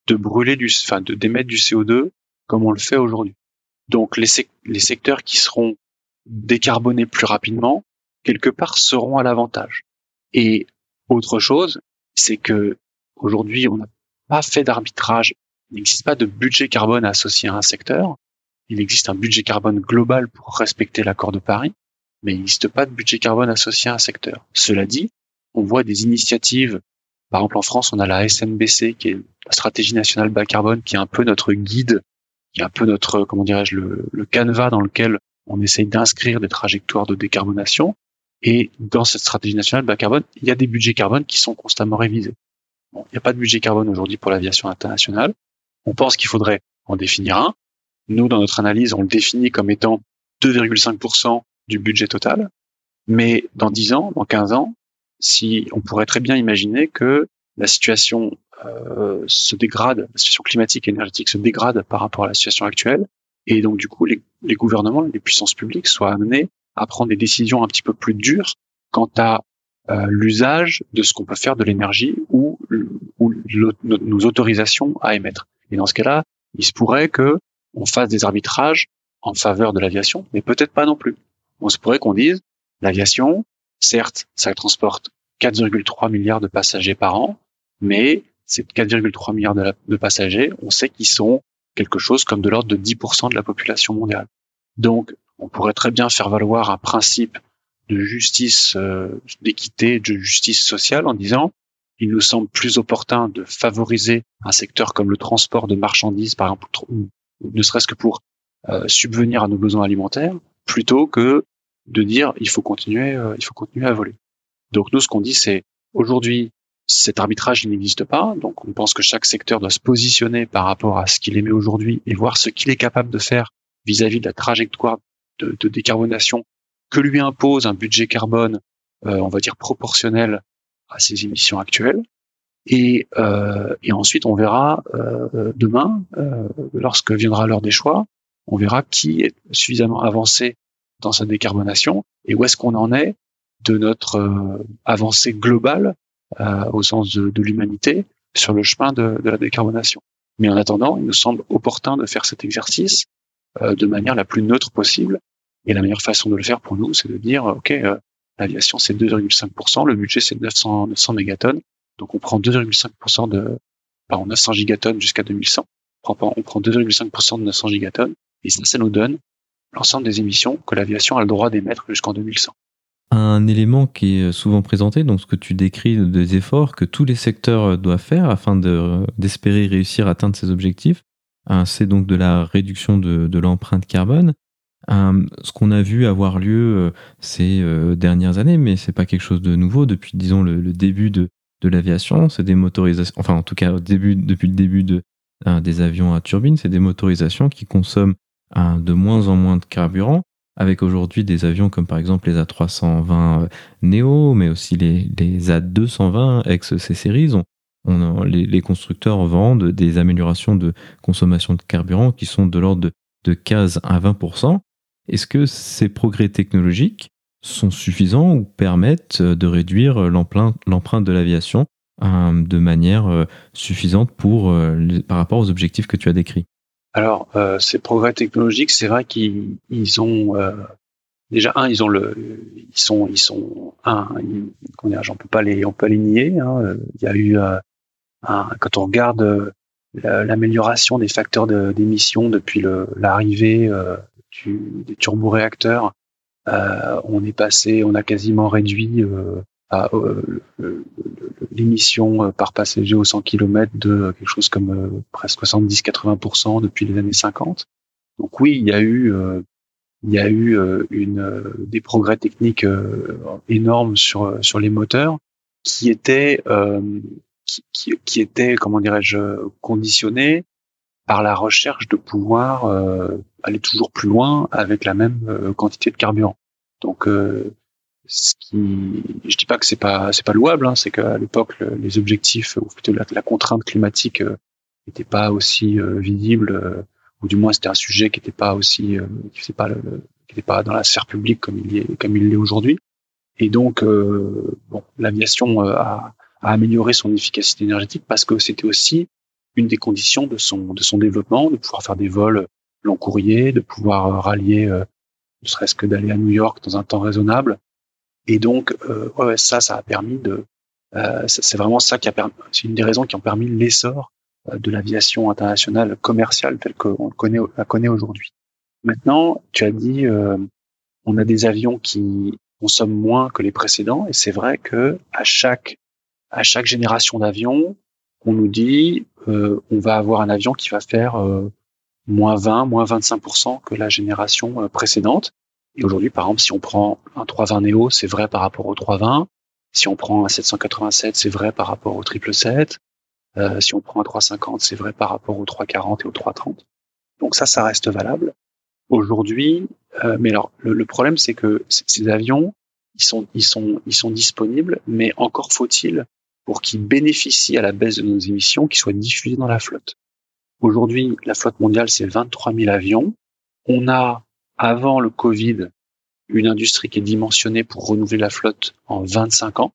de brûler du, enfin, de d'émettre du CO2 comme on le fait aujourd'hui. Donc les, les secteurs qui seront décarbonés plus rapidement, quelque part, seront à l'avantage. Et autre chose, c'est que aujourd'hui, on n'a pas fait d'arbitrage. Il n'existe pas de budget carbone associé à un secteur. Il existe un budget carbone global pour respecter l'accord de Paris, mais il n'existe pas de budget carbone associé à un secteur. Cela dit, on voit des initiatives. Par exemple, en France, on a la SNBC, qui est la stratégie nationale bas carbone, qui est un peu notre guide, qui est un peu notre, comment dirais-je, le, le canevas dans lequel on essaye d'inscrire des trajectoires de décarbonation. Et dans cette stratégie nationale bas carbone, il y a des budgets carbone qui sont constamment révisés. Il n'y a pas de budget carbone aujourd'hui pour l'aviation internationale. On pense qu'il faudrait en définir un. Nous, dans notre analyse, on le définit comme étant 2,5% du budget total. Mais dans 10 ans, dans 15 ans, si on pourrait très bien imaginer que la situation euh, se dégrade, la situation climatique et énergétique se dégrade par rapport à la situation actuelle, et donc du coup les, les gouvernements, les puissances publiques soient amenés à prendre des décisions un petit peu plus dures quant à euh, l'usage de ce qu'on peut faire de l'énergie ou, ou nos autorisations à émettre. Et dans ce cas-là, il se pourrait que on fasse des arbitrages en faveur de l'aviation, mais peut-être pas non plus. On se pourrait qu'on dise l'aviation, Certes, ça transporte 4,3 milliards de passagers par an, mais ces 4,3 milliards de, passagers, on sait qu'ils sont quelque chose comme de l'ordre de 10% de la population mondiale. Donc, on pourrait très bien faire valoir un principe de justice, euh, d'équité, de justice sociale en disant il nous semble plus opportun de favoriser un secteur comme le transport de marchandises, par exemple, ne serait-ce que pour euh, subvenir à nos besoins alimentaires, plutôt que de dire il faut continuer, euh, il faut continuer à voler. Donc nous, ce qu'on dit, c'est aujourd'hui, cet arbitrage n'existe pas, donc on pense que chaque secteur doit se positionner par rapport à ce qu'il émet aujourd'hui et voir ce qu'il est capable de faire vis-à-vis de la trajectoire de, de, décarbonation que lui impose un budget carbone, euh, on va dire proportionnel à ses émissions actuelles. Et, euh, et ensuite, on verra euh, demain, euh, lorsque viendra l'heure des choix, on verra qui est suffisamment avancé dans sa décarbonation et où est-ce qu'on en est de notre euh, avancée globale euh, au sens de, de l'humanité sur le chemin de, de, la décarbonation. Mais en attendant, il nous semble opportun de faire cet exercice euh, de manière la plus neutre possible. Et la meilleure façon de le faire pour nous, c'est de dire, OK, l'aviation c'est 2,5%, le budget c'est 900, 900 mégatonnes, donc on prend 2,5% de, pardon, 900 gigatonnes jusqu'à 2100. On prend, on prend 2,5% de 900 gigatonnes et ça, ça nous donne l'ensemble des émissions que l'aviation a le droit d'émettre jusqu'en 2100. Un élément qui est souvent présenté, donc ce que tu décris des efforts que tous les secteurs doivent faire afin d'espérer réussir à atteindre ces objectifs, hein, c'est donc de la réduction de, l'empreinte carbone. Hein, ce qu'on a vu avoir lieu euh, ces euh, dernières années, mais c'est pas quelque chose de nouveau depuis, disons, le, le début de, de l'aviation. C'est des motorisations, enfin en tout cas au début, depuis le début de, hein, des avions à turbine, c'est des motorisations qui consomment de moins en moins de carburant, avec aujourd'hui des avions comme par exemple les A320 euh, Neo, mais aussi les, les A220 ex-C-Series. On, les, constructeurs vendent des améliorations de consommation de carburant qui sont de l'ordre de, de 15 à 20% Est-ce que ces progrès technologiques sont suffisants ou permettent de réduire l'empreinte de l'aviation euh, de manière euh, suffisante par rapport aux objectifs que tu as décrits? Alors, euh, ces progrès technologiques, c'est vrai qu'ils ils ont euh, déjà un, ils ont le, ils sont, ils sont un, j'en peux pas les, on peut les nier. Hein, il y a eu euh, un, quand on regarde euh, l'amélioration des facteurs d'émission depuis l'arrivée euh, des turboréacteurs, on est passé, on a quasiment réduit l'émission euh, par passager au 100 km de quelque chose comme euh, presque 70-80% depuis les années 50. Donc oui, il y a eu il y a eu une des progrès techniques énormes sur sur les moteurs qui étaient qui, qui, qui étaient comment dirais-je conditionnés par la recherche de pouvoir aller toujours plus loin avec la même quantité de carburant. Donc ce qui, je dis pas que c'est pas c'est pas louable, hein, c'est qu'à l'époque les objectifs ou plutôt la, contrainte climatique n'était euh, pas aussi euh, visible, euh, ou du moins c'était un sujet qui n'était pas aussi, qui n'était pas qui était pas dans la sphère publique comme il est comme il l'est aujourd'hui. Et donc bon, l'aviation a, a amélioré son efficacité énergétique parce que c'était aussi une des conditions de son de son développement, de pouvoir faire des vols long courrier, de pouvoir rallier ne serait-ce que d'aller à New York dans un temps raisonnable, et donc, euh, ouais, ça, ça a permis de. Euh, c'est vraiment ça qui a permis. C'est une des raisons qui ont permis l'essor euh, de l'aviation internationale commerciale telle qu'on connaît, la connaît aujourd'hui. Maintenant, tu as dit, euh, on a des avions qui consomment moins que les précédents, et c'est vrai que à chaque à chaque génération d'avions, on nous dit, euh, on va avoir un avion qui va faire euh, moins 20, moins 25% que la génération précédente. Et aujourd'hui, par exemple, si on prend un 320 Neo, c'est vrai par rapport au 320. Si on prend un 787, c'est vrai par rapport au 777. Euh, si on prend un 350, c'est vrai par rapport au 340 et au 330. Donc ça, ça reste valable. Aujourd'hui, euh, mais alors le, problème, c'est que ces avions, ils sont, ils sont, ils sont disponibles, mais encore faut-il pour qu'ils bénéficient à la baisse de nos émissions, qu'ils soient diffusés dans la flotte. Aujourd'hui, la flotte mondiale, c'est 23 000 avions. On a avant le Covid, une industrie qui est dimensionnée pour renouveler la flotte en 25 ans.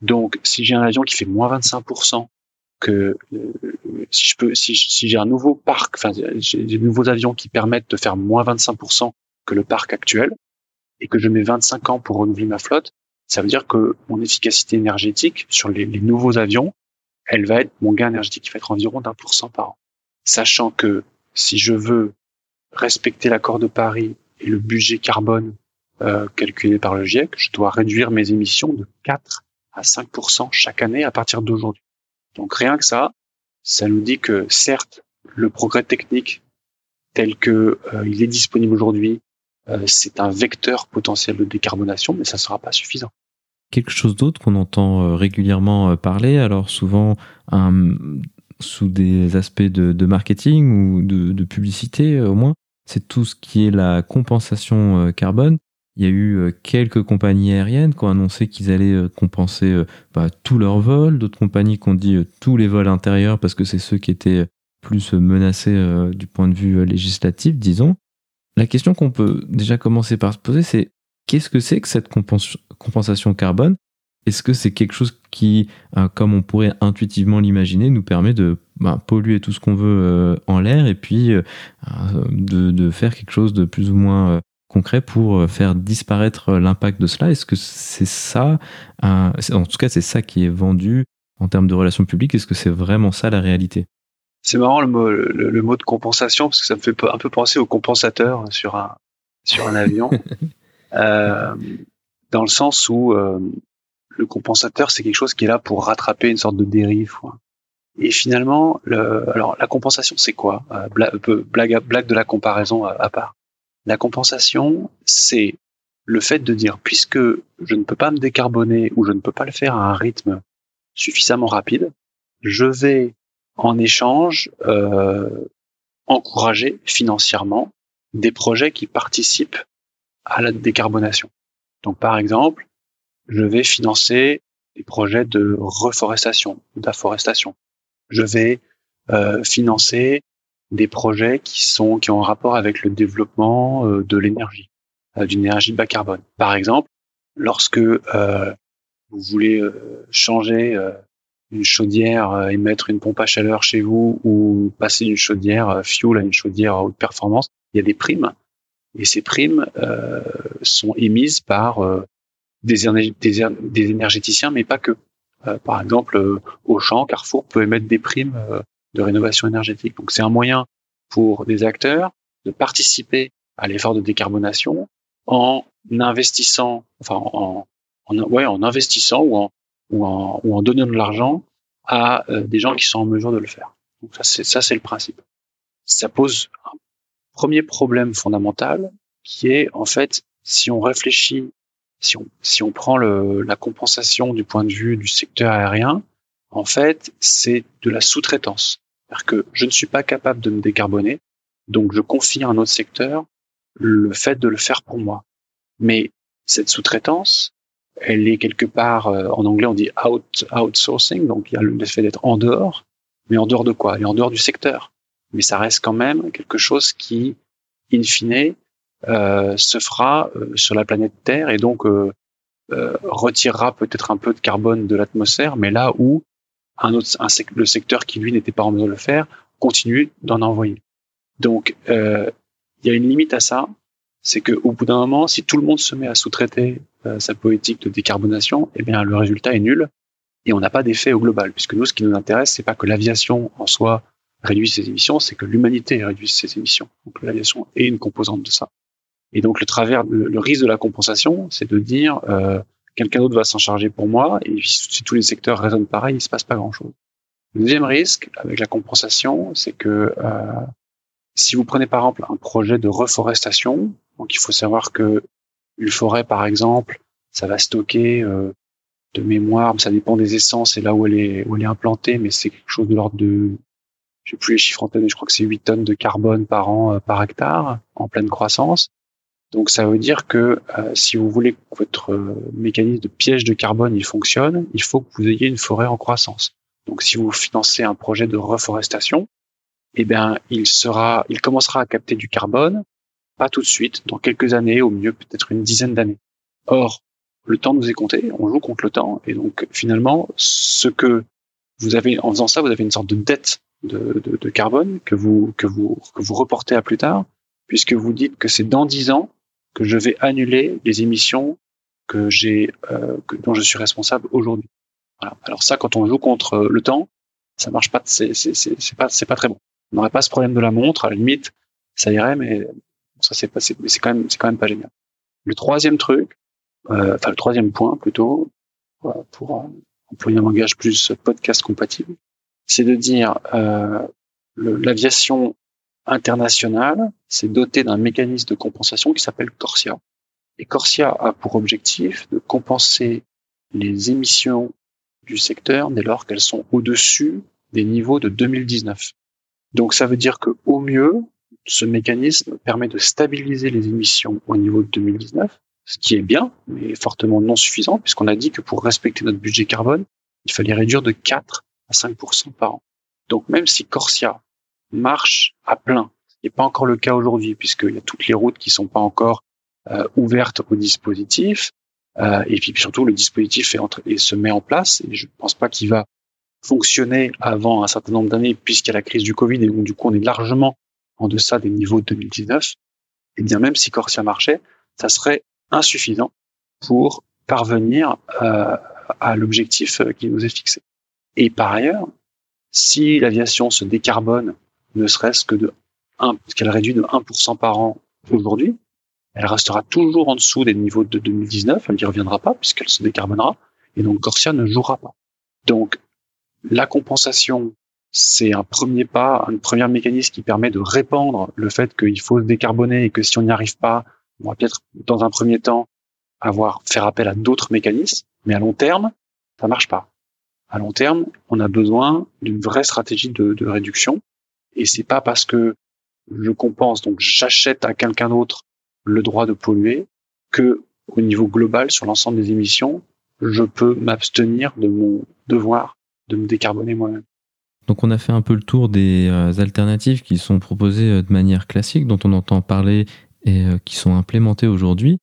Donc, si j'ai un avion qui fait moins 25% que euh, si je peux, si, j'ai un nouveau parc, enfin, j'ai des nouveaux avions qui permettent de faire moins 25% que le parc actuel, et que je mets 25 ans pour renouveler ma flotte, ça veut dire que mon efficacité énergétique sur les, nouveaux avions, elle va être, mon gain énergétique qui va être environ d'un pour cent par an. Sachant que si je veux respecter l'accord de Paris et le budget carbone euh, calculé par le GIEC, je dois réduire mes émissions de 4 à 5% chaque année à partir d'aujourd'hui. Donc rien que ça, ça nous dit que certes, le progrès technique tel que euh, il est disponible aujourd'hui, euh, c'est un vecteur potentiel de décarbonation, mais ça ne sera pas suffisant. Quelque chose d'autre qu'on entend euh, régulièrement parler, alors souvent sous des aspects de, marketing ou de, publicité au moins, c'est tout ce qui est la compensation carbone. Il y a eu euh, quelques compagnies aériennes qui ont annoncé qu'ils allaient euh, compenser euh, bah, tous leurs vols, d'autres compagnies qui ont dit tous les vols intérieurs parce que c'est ceux qui étaient plus menacés du point de vue législatif, disons. La question qu'on peut déjà commencer par se poser, c'est qu'est-ce que c'est que cette compensation carbone? Est-ce que c'est quelque chose qui, comme on pourrait intuitivement l'imaginer, nous permet de bah, polluer tout ce qu'on veut en l'air et puis de, de, faire quelque chose de plus ou moins concret pour euh, faire disparaître euh, l'impact de cela? Est-ce que c'est ça, en tout cas c'est ça qui est vendu en termes de relations publiques? Est-ce que c'est vraiment ça la réalité? C'est marrant le mot, le, mot, de compensation parce que ça me fait un peu penser au compensateur sur un, sur un avion. euh, dans le sens où euh, le compensateur c'est quelque chose qui est là pour rattraper une sorte de dérive. Et finalement, le, alors la compensation c'est quoi? Blague, blague, blague, de la comparaison à part. La compensation, c'est le fait de dire, puisque je ne peux pas me décarboner ou je ne peux pas le faire à un rythme suffisamment rapide, je vais en échange euh, encourager financièrement des projets qui participent à la décarbonation. Donc par exemple, je vais financer des projets de reforestation d'afforestation. Je vais euh, financer des projets qui sont qui ont un rapport avec le développement euh, de l'énergie, euh, d'une énergie bas carbone. Par exemple, lorsque euh, vous voulez changer une chaudière et mettre une pompe à chaleur chez vous ou passer d'une chaudière fuel à une chaudière haute performance, il y a des primes. Et ces primes sont émises par des, énergéticiens, mais pas que. par exemple, Auchan, Carrefour peut émettre des primes de rénovation énergétique. Donc c'est un moyen pour des acteurs de participer à l'effort de décarbonation en investissant, enfin en, en, ouais, en investissant ou en, ou en, ou en donnant de l'argent à euh, des gens qui sont en mesure de le faire. Donc ça c'est le principe. Ça pose un premier problème fondamental qui est en fait si on réfléchit, si on si on prend le, la compensation du point de vue du secteur aérien, en fait, c'est de la sous-traitance. C'est-à-dire que je ne suis pas capable de me décarboner, donc je confie à un autre secteur le fait de le faire pour moi. Mais cette sous-traitance, elle est quelque part, euh, en anglais on dit out, outsourcing, donc il y a le fait d'être en dehors, mais en dehors de quoi? Est en dehors du secteur. Mais ça reste quand même quelque chose qui, in fine, se fera euh, sur la planète Terre et donc euh, euh retirera peut-être un peu de carbone de l'atmosphère, mais là où un autre, un, le secteur qui lui n'était pas en mesure de le faire, continue d'en envoyer. Donc, euh, il y a une limite à ça, c'est qu'au bout d'un moment, si tout le monde se met à sous-traiter euh, sa politique de décarbonation, eh bien, le résultat est nul et on n'a pas d'effet au global, puisque nous, ce qui nous intéresse, c'est pas que l'aviation en soi réduise ses émissions, c'est que l'humanité réduise ses émissions. Donc, l'aviation est une composante de ça. Et donc, le travers, le, risque de la compensation, c'est de dire euh, quelqu'un d'autre va s'en charger pour moi, et si tous les secteurs résonnent pareil, il se passe pas grand-chose. Le deuxième risque avec la compensation, c'est que euh, si vous prenez par exemple un projet de reforestation, donc il faut savoir que une forêt par exemple, ça va stocker euh, de mémoire, ça dépend des essences et là où elle est où elle est implantée, mais c'est quelque chose de l'ordre de je sais plus les chiffres en tête, mais je crois que c'est 8 tonnes de carbone par an euh, par hectare en pleine croissance. Donc ça veut dire que euh, si vous voulez que votre euh, mécanisme de piège de carbone il fonctionne, il faut que vous ayez une forêt en croissance. Donc si vous financez un projet de reforestation, eh bien il sera, il commencera à capter du carbone, pas tout de suite, dans quelques années, au mieux peut-être une dizaine d'années. Or, le temps nous est compté, on joue contre le temps, et donc finalement, ce que vous avez en faisant ça, vous avez une sorte de dette de, de, de carbone que vous que vous que vous reportez à plus tard, puisque vous dites que c'est dans dix ans que je vais annuler les émissions que j'ai, euh, dont je suis responsable aujourd'hui. Voilà. Alors ça, quand on joue contre le temps, ça marche pas. C'est, c'est, pas, très bon. On n'aurait pas ce problème de la montre. À la limite, ça irait, mais ça c'est pas, c'est, c'est quand même, c'est quand même pas génial. Le troisième truc, euh, enfin le troisième point plutôt, pour employer un langage plus podcast compatible, c'est de dire euh, l'aviation internationale s'est dotée d'un mécanisme de compensation qui s'appelle Corsia. Et Corsia a pour objectif de compenser les émissions du secteur dès lors qu'elles sont au-dessus des niveaux de 2019. Donc ça veut dire que au mieux, ce mécanisme permet de stabiliser les émissions au niveau de 2019, ce qui est bien, mais fortement non suffisant, puisqu'on a dit que pour respecter notre budget carbone, il fallait réduire de 4 à 5% par an. Donc même si Corsia marche à plein, ce n'est pas encore le cas aujourd'hui, puisqu'il y a toutes les routes qui sont pas encore euh, ouvertes au dispositif, euh, et puis surtout le dispositif est entre, et se met en place, et je ne pense pas qu'il va fonctionner avant un certain nombre d'années, puisqu'il y a la crise du Covid, et donc du coup on est largement en deçà des niveaux de 2019, et bien même si Corsia marchait, ça serait insuffisant pour parvenir euh, à l'objectif euh, qui nous est fixé. Et par ailleurs, si l'aviation se décarbone, ne serait-ce que de 1, qu'elle réduit de 1% par an aujourd'hui, elle restera toujours en dessous des niveaux de 2019, elle n'y reviendra pas puisqu'elle se décarbonera, et donc Corsia ne jouera pas. Donc, la compensation, c'est un premier pas, un premier mécanisme qui permet de répandre le fait qu'il faut se décarboner et que si on n'y arrive pas, on va peut-être, dans un premier temps, avoir, faire appel à d'autres mécanismes, mais à long terme, ça marche pas. À long terme, on a besoin d'une vraie stratégie de, de réduction, et c'est pas parce que je compense, donc j'achète à quelqu'un d'autre le droit de polluer, que au niveau global, sur l'ensemble des émissions, je peux m'abstenir de mon devoir de me décarboner moi-même. Donc on a fait un peu le tour des euh, alternatives qui sont proposées euh, de manière classique, dont on entend parler et euh, qui sont implémentées aujourd'hui.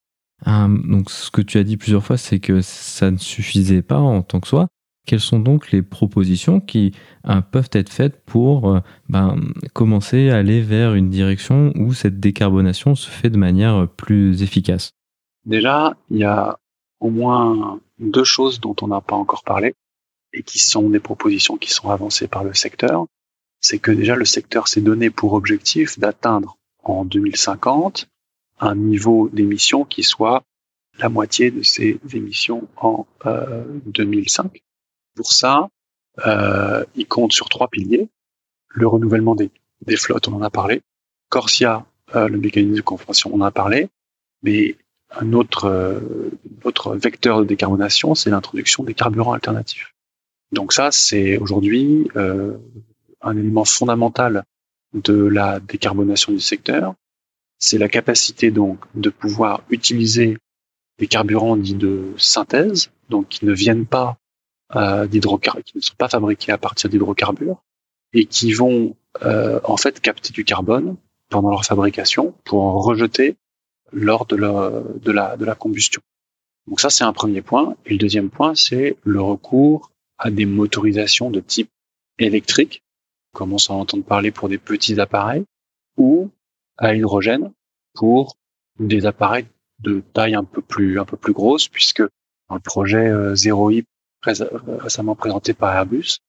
donc ce que tu as dit plusieurs fois, c'est que ça ne suffisait pas en tant que soi. Quelles sont donc les propositions qui peuvent être faites pour ben, commencer à aller vers une direction où cette décarbonation se fait de manière plus efficace? Déjà, il y a au moins deux choses dont on n'a pas encore parlé et qui sont des propositions qui sont avancées par le secteur. C'est que déjà le secteur s'est donné pour objectif d'atteindre en 2050 un niveau d'émissions qui soit la moitié de ses émissions en euh, 2005. Pour ça, euh, il compte sur trois piliers. Le renouvellement des, flottes, on en a parlé. Corsia, euh, le mécanisme de compensation, on en a parlé. Mais un autre, euh, autre vecteur de décarbonation, c'est l'introduction des carburants alternatifs. Donc ça, c'est aujourd'hui un élément fondamental de la décarbonation du secteur. C'est la capacité donc de pouvoir utiliser des carburants dits de synthèse, donc qui ne viennent pas d'hydrocarbures, qui ne sont pas fabriqués à partir d'hydrocarbures et qui vont euh, en fait capter du carbone pendant leur fabrication pour en rejeter lors de la, de la, de la combustion. Donc ça, c'est un premier point. Et le deuxième point, c'est le recours à des motorisations de type électrique, on commence à entendre parler pour des petits appareils, ou à hydrogène pour des appareils de taille un peu plus un peu plus grosse, puisque dans le projet euh, Zero Hip récemment présenté par Airbus,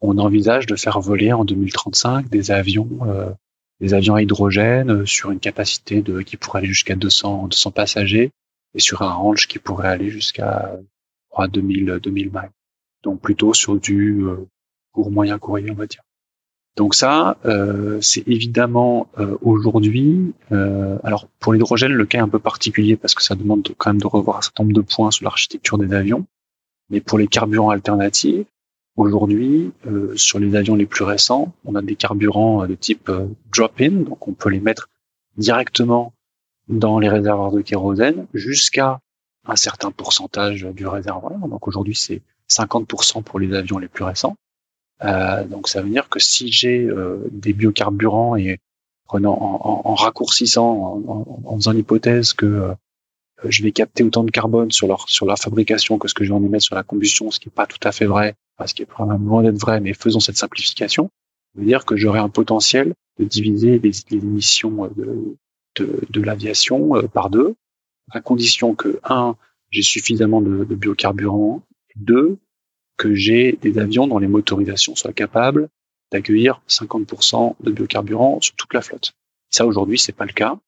on envisage de faire voler en 2035 des avions euh, des avions à hydrogène euh, sur une capacité qui pourrait aller jusqu'à 200 200 passagers et sur un range qui pourrait aller jusqu'à 2000 2000 miles donc plutôt sur du euh, court moyen courrier, on va dire. Donc ça, euh, c'est évidemment aujourd'hui. alors pour l'hydrogène, le cas est un peu particulier parce que ça demande quand même de revoir un certain nombre de points sur l'architecture des avions. Mais pour les carburants alternatifs, aujourd'hui, sur les avions les plus récents, on a des carburants de type drop-in, donc on peut les mettre directement dans les réservoirs de kérosène jusqu'à un certain pourcentage du réservoir. Donc aujourd'hui, c'est 50% pour les avions les plus récents. Euh, donc ça veut dire que si j'ai euh, des biocarburants et en, en, raccourcissant, en, en, faisant l'hypothèse que euh, je vais capter autant de carbone sur leur sur la fabrication que ce que je vais en émettre sur la combustion, ce qui n'est pas tout à fait vrai, ce qui est probablement loin d'être vrai, mais faisons cette simplification, ça veut dire que j'aurai un potentiel de diviser les, les émissions de, de, de l'aviation euh, par deux, à condition que un, j'ai suffisamment de, de biocarburants deux, que j'ai des avions dont les motorisations soient capables d'accueillir 50% de biocarburant sur toute la flotte. Ça aujourd'hui c'est pas le cas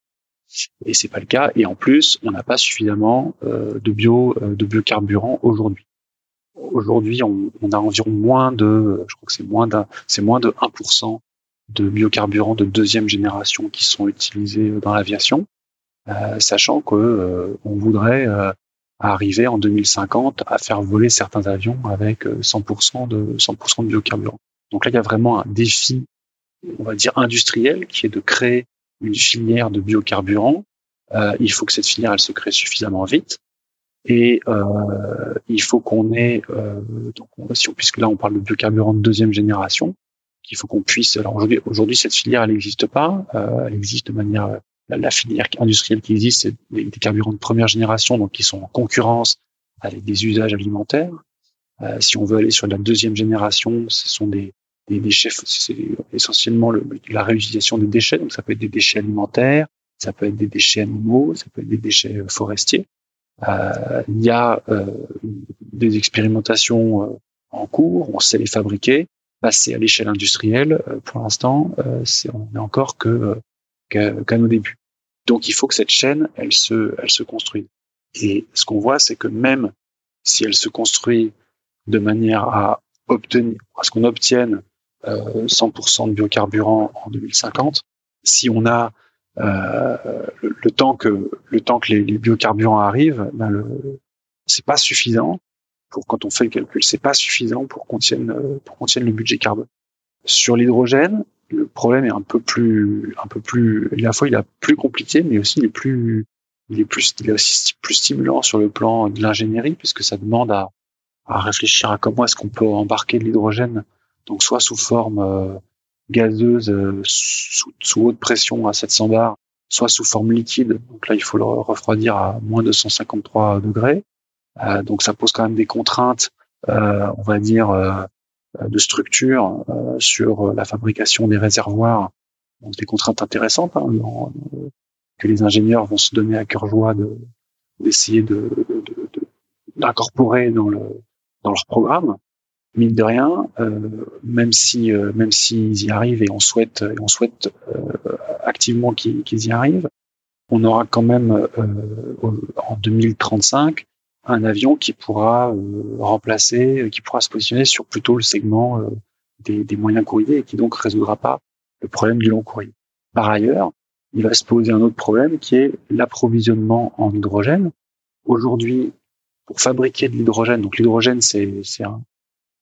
et c'est pas le cas et en plus on n'a pas suffisamment euh, de bio euh, de biocarburant aujourd'hui. aujourd'hui, on, a environ moins de, je crois que c'est moins d'un, c'est moins de 1% de biocarburants de deuxième génération qui sont utilisés dans l'aviation, euh, sachant que on voudrait arriver en 2050 à faire voler certains avions avec 100% de 100% de biocarburants. Donc là, il y a vraiment un défi, on va dire industriel, qui est de créer une filière de biocarburants. il faut que cette filière, elle se crée suffisamment vite. Et euh, il faut qu'on ait, euh, donc, si on, puisque là on parle de biocarburants de deuxième génération, qu'il faut qu'on puisse. Alors aujourd'hui, cette filière elle n'existe pas. Euh, elle existe de manière la, filière industrielle qui existe, c'est des, carburants de première génération, donc qui sont en concurrence avec des usages alimentaires. Euh, si on veut aller sur la deuxième génération, ce sont des, des déchets, c'est essentiellement le, la réutilisation des déchets. Donc ça peut être des déchets alimentaires, ça peut être des déchets animaux, ça peut être des déchets forestiers. Euh, il y a euh, des expérimentations euh, en cours, on sait les fabriquer. Passer à l'échelle industrielle, pour l'instant, c'est on n'est encore que qu'à nos débuts. Donc il faut que cette chaîne, elle se, elle se construise. Et ce qu'on voit, c'est que même si elle se construit de manière à obtenir, à ce qu'on obtienne euh, 100% de biocarburant en 2050, si on a euh, le, temps que le temps que les, biocarburants arrivent, ben le c'est pas suffisant pour quand on fait le calcul, c'est pas suffisant pour qu'on tienne pour qu'on tienne le budget carbone. Sur l'hydrogène, le problème est un peu plus un peu plus à la fois il est plus compliqué, mais aussi il est plus il est plus il est aussi plus stimulant sur le plan de l'ingénierie puisque ça demande à, à réfléchir à comment est-ce qu'on peut embarquer de l'hydrogène donc soit sous forme euh, gazeuse euh, sous, sous, haute pression à 700 bars, soit sous forme liquide. Donc là, il faut le refroidir à moins de 153 degrés. Euh, donc ça pose quand même des contraintes, euh, on va dire, euh, de structure euh, sur la fabrication des réservoirs. Donc des contraintes intéressantes hein, que les ingénieurs vont se donner à cœur joie de d'essayer de, d'incorporer dans le dans leur programme mine de rien, euh, même si euh, même s'ils y arrivent et on souhaite on souhaite euh, activement qu'ils y arrivent, on aura quand même en 2035 un avion qui pourra remplacer, qui pourra se positionner sur plutôt le segment des, des, moyens courriers et qui donc résoudra pas le problème du long courrier. Par ailleurs, il va se poser un autre problème qui est l'approvisionnement en hydrogène. Aujourd'hui, pour fabriquer de l'hydrogène, donc l'hydrogène c'est un,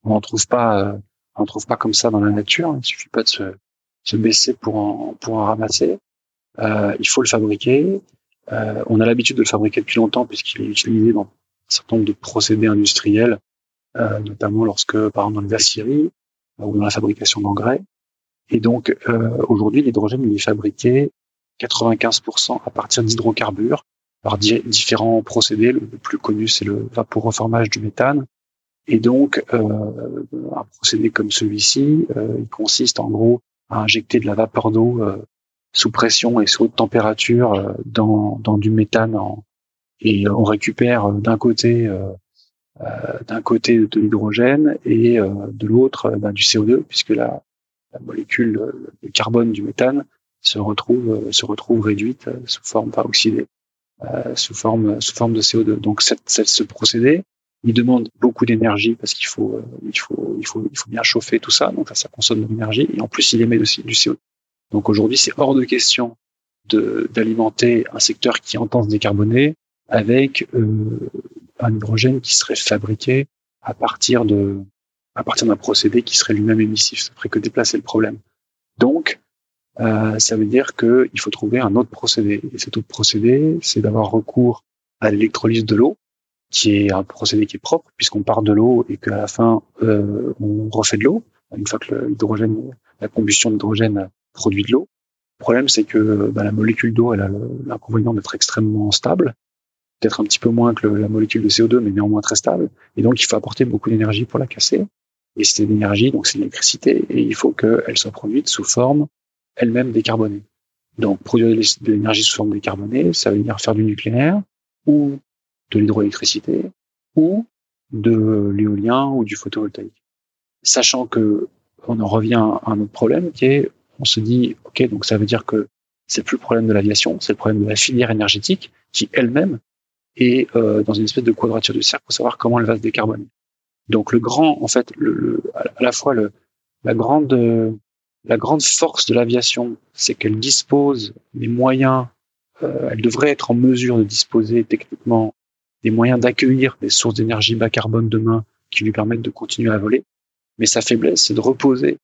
on n'en trouve pas, euh, on trouve pas comme ça dans la nature. Il suffit pas de se, se baisser pour en, pour en ramasser. Euh, il faut le fabriquer. Euh, on a l'habitude de le fabriquer depuis longtemps puisqu'il est utilisé dans un certain nombre de procédés industriels, euh, notamment lorsque, par exemple, dans les aciéries ou dans la fabrication d'engrais. Et donc, aujourd'hui, l'hydrogène, il est fabriqué 95% à partir d'hydrocarbures par différents procédés. Le plus connu, c'est le vaporoformage du méthane, et donc, euh, un procédé comme celui-ci, euh, il consiste en gros à injecter de la vapeur d'eau euh, sous pression et sous haute température dans, dans du méthane et on récupère d'un côté d'un côté de l'hydrogène et de l'autre ben, du CO2 puisque la, la molécule de carbone du méthane se retrouve se retrouve réduite sous forme pas oxydée sous forme sous forme de CO2. Donc cette, cette, ce procédé il demande beaucoup d'énergie parce qu'il faut, euh, il faut, il faut, il faut bien chauffer tout ça. Donc ça, consomme de l'énergie. Et en plus, il émet aussi du CO2. Donc aujourd'hui, c'est hors de question d'alimenter un secteur qui entend se décarboner avec euh, un hydrogène qui serait fabriqué à partir de à partir d'un procédé qui serait lui-même émissif. Ça ferait que déplacer le problème. Donc, euh, ça veut dire qu'il faut trouver un autre procédé. Et cet autre procédé, c'est d'avoir recours à l'électrolyse de l'eau, qui est un procédé qui est propre puisqu'on part de l'eau et qu'à la fin euh, on refait de l'eau une fois que l'hydrogène, la combustion d'hydrogène produit de l'eau. Le problème c'est que bah, la molécule d'eau elle a l'inconvénient d'être extrêmement stable, peut-être un petit peu moins que la molécule de CO2 mais néanmoins très stable et donc il faut apporter beaucoup d'énergie pour la casser. Et c'est l'énergie donc c'est l'électricité et il faut qu'elle soit produite sous forme elle-même décarbonée. Donc produire de l'énergie sous forme décarbonée, ça veut dire faire du nucléaire ou de l'hydroélectricité ou de l'éolien ou du photovoltaïque. Sachant que on en revient à un autre problème qui est, on se dit, ok, donc ça veut dire que c'est plus le problème de l'aviation, c'est le problème de la filière énergétique qui elle-même est euh, dans une espèce de quadrature du cercle pour savoir comment elle va se décarboner. Donc le grand, en fait, le, à la fois le, la grande, la grande force de l'aviation, c'est qu'elle dispose des moyens, euh, elle devrait être en mesure de disposer techniquement des moyens d'accueillir des sources d'énergie bas carbone demain qui lui permettent de continuer à voler. Mais sa faiblesse, c'est de reposer,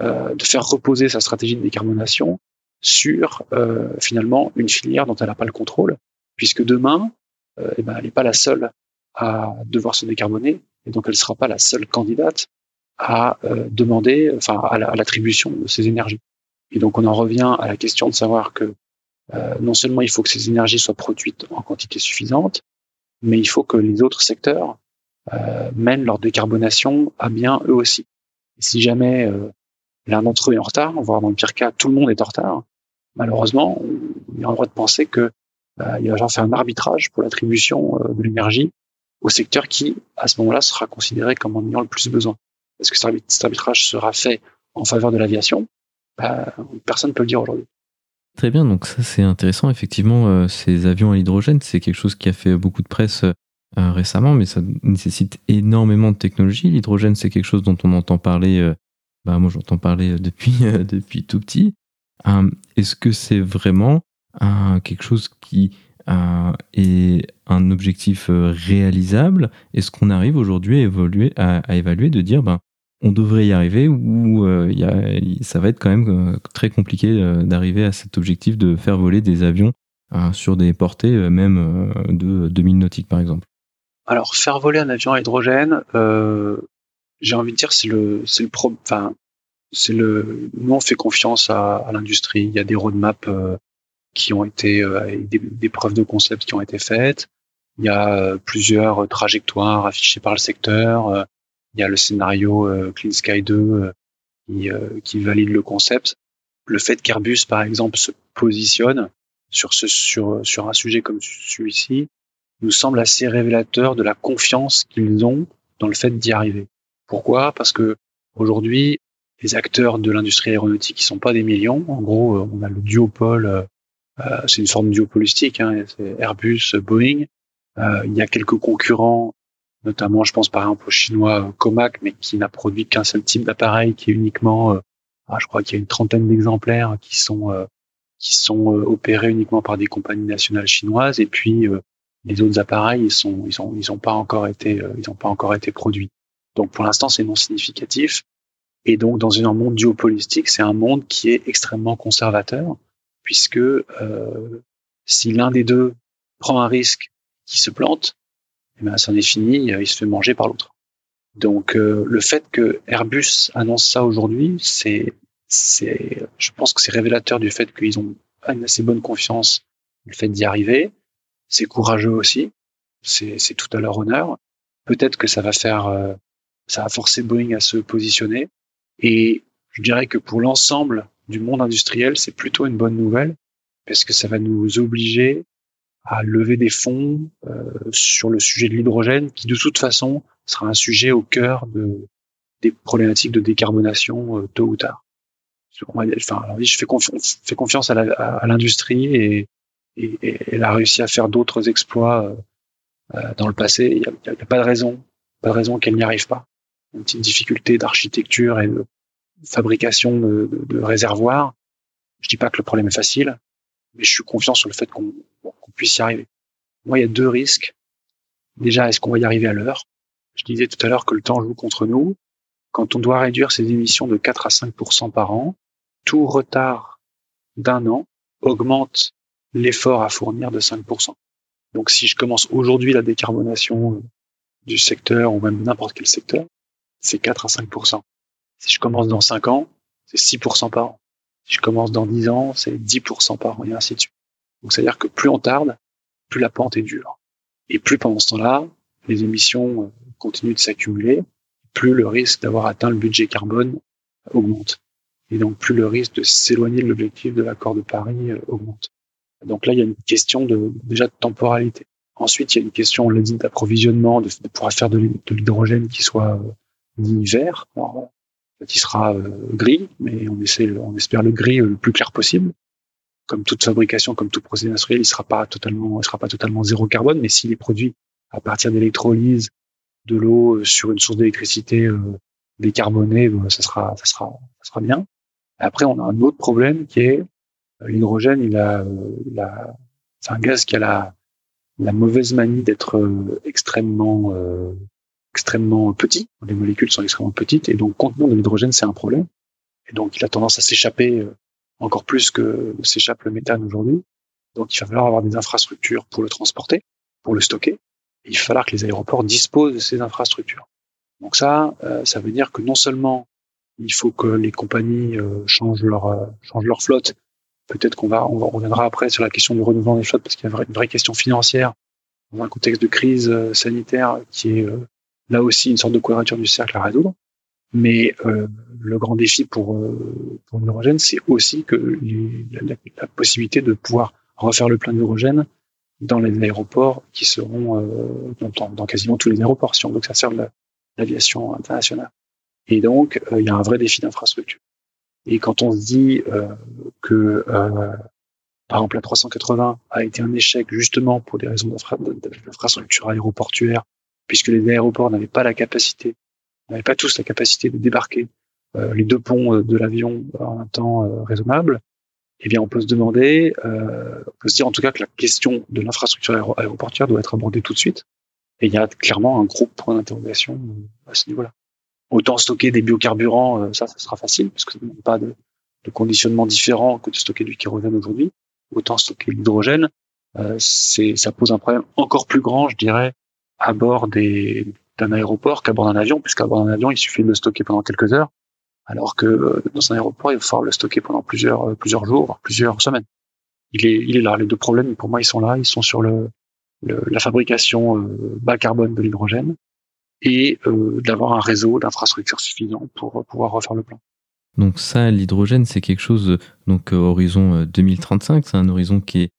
euh, de faire reposer sa stratégie de décarbonation sur euh, finalement une filière dont elle n'a pas le contrôle, puisque demain, euh, eh ben, elle n'est pas la seule à devoir se décarboner, et donc elle ne sera pas la seule candidate à euh, demander, enfin à l'attribution de ces énergies. Et donc on en revient à la question de savoir que euh, non seulement il faut que ces énergies soient produites en quantité suffisante, mais il faut que les autres secteurs euh, mènent leur décarbonation à bien eux aussi. Et si jamais euh, l'un d'entre eux est en retard, voire dans le pire cas tout le monde est en retard, malheureusement, on a le droit de penser que euh, il va genre faire un arbitrage pour l'attribution euh, de l'énergie au secteur qui, à ce moment-là, sera considéré comme en ayant le plus besoin. Est-ce que cet arbitrage sera fait en faveur de l'aviation bah, Personne ne peut le dire aujourd'hui. Très bien, donc ça c'est intéressant. Effectivement, euh, ces avions à l'hydrogène, c'est quelque chose qui a fait beaucoup de presse euh, récemment, mais ça nécessite énormément de technologie. L'hydrogène, c'est quelque chose dont on entend parler, euh, bah, moi j'entends parler depuis, depuis tout petit. Est-ce que c'est vraiment quelque chose qui est un objectif réalisable? Est-ce qu'on arrive aujourd'hui à, à, évaluer, de dire, ben, on devrait y arriver ou euh, y a, ça va être quand même euh, très compliqué euh, d'arriver à cet objectif de faire voler des avions sur des portées même de 2000 nautiques par exemple Alors faire voler un avion à hydrogène, j'ai envie de dire c'est le c'est le enfin c'est le nous on fait confiance à, à l'industrie. Il y a des roadmaps qui ont été des, des, preuves de concept qui ont été faites. Il y a plusieurs trajectoires affichées par le secteur il y a le scénario euh, Clean Sky 2 euh, qui, euh, qui valide le concept. Le fait qu'Airbus, par exemple, se positionne sur, ce, sur, sur un sujet comme celui-ci nous semble assez révélateur de la confiance qu'ils ont dans le fait d'y arriver. Pourquoi? Parce que aujourd'hui, les acteurs de l'industrie aéronautique qui sont pas des millions. En gros, on a le duopole, euh, c'est une forme duopolistique, hein, c'est Airbus, Boeing. Euh, il y a quelques concurrents notamment je pense par exemple au chinois euh, Comac, mais qui n'a produit qu'un seul type d'appareil, qui est uniquement, euh, ah, je crois qu'il y a une trentaine d'exemplaires qui sont euh, qui sont opérés uniquement par des compagnies nationales chinoises, et puis les autres appareils ils sont ils ont ils ont pas encore été ils ont pas encore été produits. Donc pour l'instant c'est non significatif. Et donc dans un monde duopolistique, c'est un monde qui est extrêmement conservateur, puisque euh, si l'un des deux prend un risque qui se plante, eh ben, c'en est fini, euh, il se fait manger par l'autre. Donc euh, le fait que Airbus annonce ça aujourd'hui, c'est, c'est, je pense que c'est révélateur du fait qu'ils ont une assez bonne confiance le fait d'y arriver. C'est courageux aussi, c'est, c'est tout à leur honneur. Peut-être que ça va faire, euh, ça va forcer Boeing à se positionner. Et je dirais que pour l'ensemble du monde industriel, c'est plutôt une bonne nouvelle parce que ça va nous obliger à lever des fonds euh, sur le sujet de l'hydrogène, qui de toute façon sera un sujet au cœur de, des problématiques de décarbonation euh, tôt ou tard. Enfin, je fais, confiance à l'industrie et, elle a réussi à faire d'autres exploits euh, dans le passé. Il n'y a, a, pas de raison, pas de raison qu'elle n'y arrive pas. Une petite difficulté d'architecture et de fabrication de, de, de réservoirs. Je dis pas que le problème est facile, mais je suis confiant sur le fait qu'on puisse y arriver. Moi, il y a deux risques. Déjà, est-ce qu'on va y arriver à l'heure? Je disais tout à l'heure que le temps joue contre nous. Quand on doit réduire ses émissions de 4 à 5% par an, tout retard d'un an augmente l'effort à fournir de 5% Donc, si je commence aujourd'hui la décarbonation du secteur ou même n'importe quel secteur, c'est 4 à 5% Si je commence dans 5 ans, c'est 6% par an. Si je commence dans 10 ans, c'est 10% par an et ainsi de suite. Donc, c'est-à-dire que plus on tarde, plus la pente est dure. Et plus pendant ce temps-là, les émissions euh, continuent de s'accumuler, plus le risque d'avoir atteint le budget carbone augmente. Et donc, plus le risque de s'éloigner de l'objectif de l'accord de Paris euh, augmente. Donc là, il y a une question de, déjà de temporalité. Ensuite, il y a une question, on l'a dit, d'approvisionnement, de, pouvoir faire de, l'hydrogène qui soit euh, dit vert qui sera euh, gris, mais on essaie, on espère le gris le plus clair possible. Comme toute fabrication, comme tout procédé industriel, il sera pas totalement, il sera pas totalement zéro carbone, mais s'il est produit à partir d'électrolyse de l'eau sur une source d'électricité décarbonée, ben, ça sera, ça sera, ça sera bien. Après, on a un autre problème qui est l'hydrogène. Il a, la, c'est un gaz qui a la, la mauvaise manie d'être extrêmement, extrêmement petit. Les molécules sont extrêmement petites et donc contenant de l'hydrogène, c'est un problème. Et donc, il a tendance à s'échapper encore plus que s'échappe le méthane aujourd'hui. Donc, il va falloir avoir des infrastructures pour le transporter, pour le stocker. il va falloir que les aéroports disposent de ces infrastructures. Donc ça, euh, ça veut dire que non seulement il faut que les compagnies euh, changent leur euh, changent leur flotte. Peut-être qu'on va, on reviendra après sur la question du renouvellement des flottes parce qu'il y a une vraie question financière dans un contexte de crise sanitaire qui est là aussi une sorte de quadrature du cercle à résoudre. Mais euh, le grand défi pour, euh, pour l'hydrogène, c'est aussi que la, possibilité de pouvoir refaire le plein d'hydrogène dans les aéroports qui seront euh, dans, dans, quasiment tous les aéroports, si on veut que ça serve l'aviation internationale. Et donc, euh, il y a un vrai défi d'infrastructure. Et quand on se dit euh, que, par exemple, la 380 a été un échec justement pour des raisons d'infrastructure aéroportuaire, puisque les aéroports n'avaient pas la capacité n'avaient pas tous la capacité de débarquer euh, les deux ponts euh, de l'avion en un temps euh, raisonnable, eh bien, on peut se demander, on peut se dire en tout cas que la question de l'infrastructure aéroportuaire doit être abordée tout de suite. Et il y a clairement un gros point d'interrogation à ce niveau-là. Autant stocker des biocarburants, ça, ça sera facile, parce que ça ne demande pas de, de, conditionnement différent que de stocker du kérosène aujourd'hui. Autant stocker l'hydrogène, euh, ça pose un problème encore plus grand, je dirais, à bord des, d'un aéroport qu'à bord d'un avion, puisqu'à bord d'un avion, il suffit de le stocker pendant quelques heures, alors que euh, dans un aéroport, il va falloir le stocker pendant plusieurs, euh, plusieurs jours, plusieurs semaines. Il est, il est là. Les deux problèmes, pour moi, ils sont là. Ils sont sur le, la fabrication euh, bas carbone de l'hydrogène et d'avoir un réseau d'infrastructures suffisant pour pouvoir refaire le plan. Donc ça, l'hydrogène, c'est quelque chose, donc horizon 2035, c'est un horizon qui est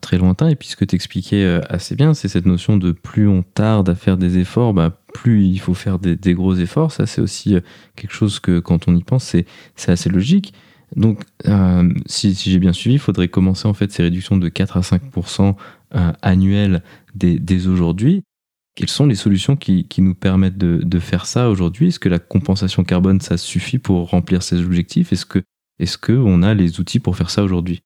très lointain. Et puis ce que tu expliquais euh, assez bien, c'est cette notion de plus on tarde à faire des efforts, bah, plus il faut faire des, gros efforts. Ça, c'est aussi euh, quelque chose que quand on y pense, c'est, assez logique. Donc, euh, si, si j'ai bien suivi, il faudrait commencer en fait ces réductions de 4 à 5 euh, annuelles dès, dès aujourd'hui. Quelles sont les solutions qui, qui nous permettent de, de faire ça aujourd'hui? Est-ce que la compensation carbone, ça suffit pour remplir ces objectifs? Est-ce que, est-ce que on a les outils pour faire ça aujourd'hui?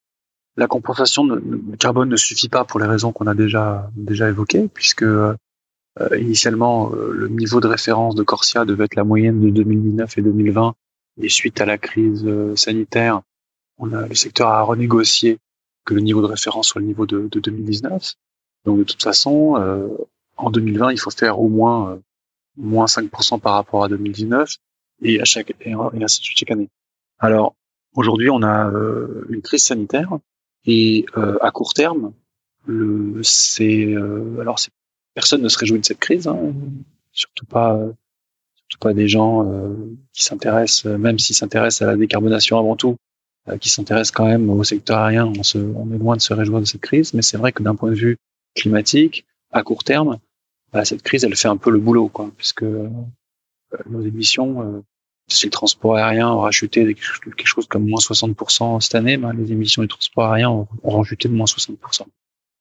La compensation de carbone ne suffit pas pour les raisons qu'on a déjà déjà évoquées, puisque euh, initialement euh, le niveau de référence de Corsia devait être la moyenne de 2019 et 2020, et suite à la crise euh, sanitaire, on a le secteur a renégocié que le niveau de référence soit le niveau de, de 2019. Donc de toute façon, en 2020, il faut faire au moins moins 5% par rapport à 2019 et à chaque et ainsi de suite chaque année. Alors aujourd'hui, on a une crise sanitaire et euh, à court terme, le, c'est euh, alors c'est, personne ne se réjouit de cette crise, hein, surtout pas surtout pas des gens euh, qui s'intéressent, même s'ils s'intéressent à la décarbonation avant tout, qui s'intéressent quand même au secteur aérien. On, se, on est loin de se réjouir de cette crise, mais c'est vrai que d'un point de vue climatique, à court terme, bah, cette crise, elle fait un peu le boulot, quoi, puisque nos émissions si le transport aérien aura chuté quelque chose comme moins 60% cette année, ben, les émissions du transport aérien auront chuté de moins 60%.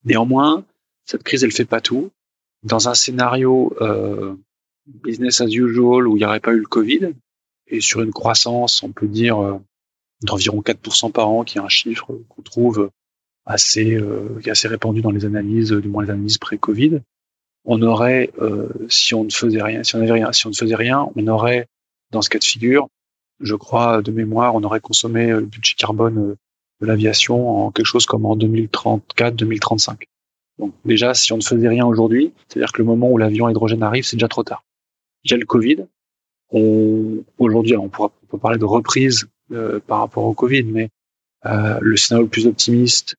Néanmoins, cette crise, elle fait pas tout. Dans un scénario euh, business as usual où il n'y aurait pas eu le Covid, et sur une croissance, on peut dire, euh, d'environ 4% par an, qui est un chiffre qu'on trouve assez, euh, assez répandu dans les analyses, du moins les analyses pré-Covid, on aurait, euh, si on ne faisait rien, si on avait rien, si on ne faisait rien, on aurait dans ce cas de figure, je crois, de mémoire, on aurait consommé le budget carbone euh, de l'aviation en quelque chose comme en 2034-2035. Donc déjà, si on ne faisait rien aujourd'hui, c'est-à-dire que le moment où l'avion hydrogène arrive, c'est déjà trop tard. Il y a le Covid. Aujourd'hui, on, pourra, on peut parler de reprise euh, par rapport au Covid, mais euh, le scénario le plus optimiste,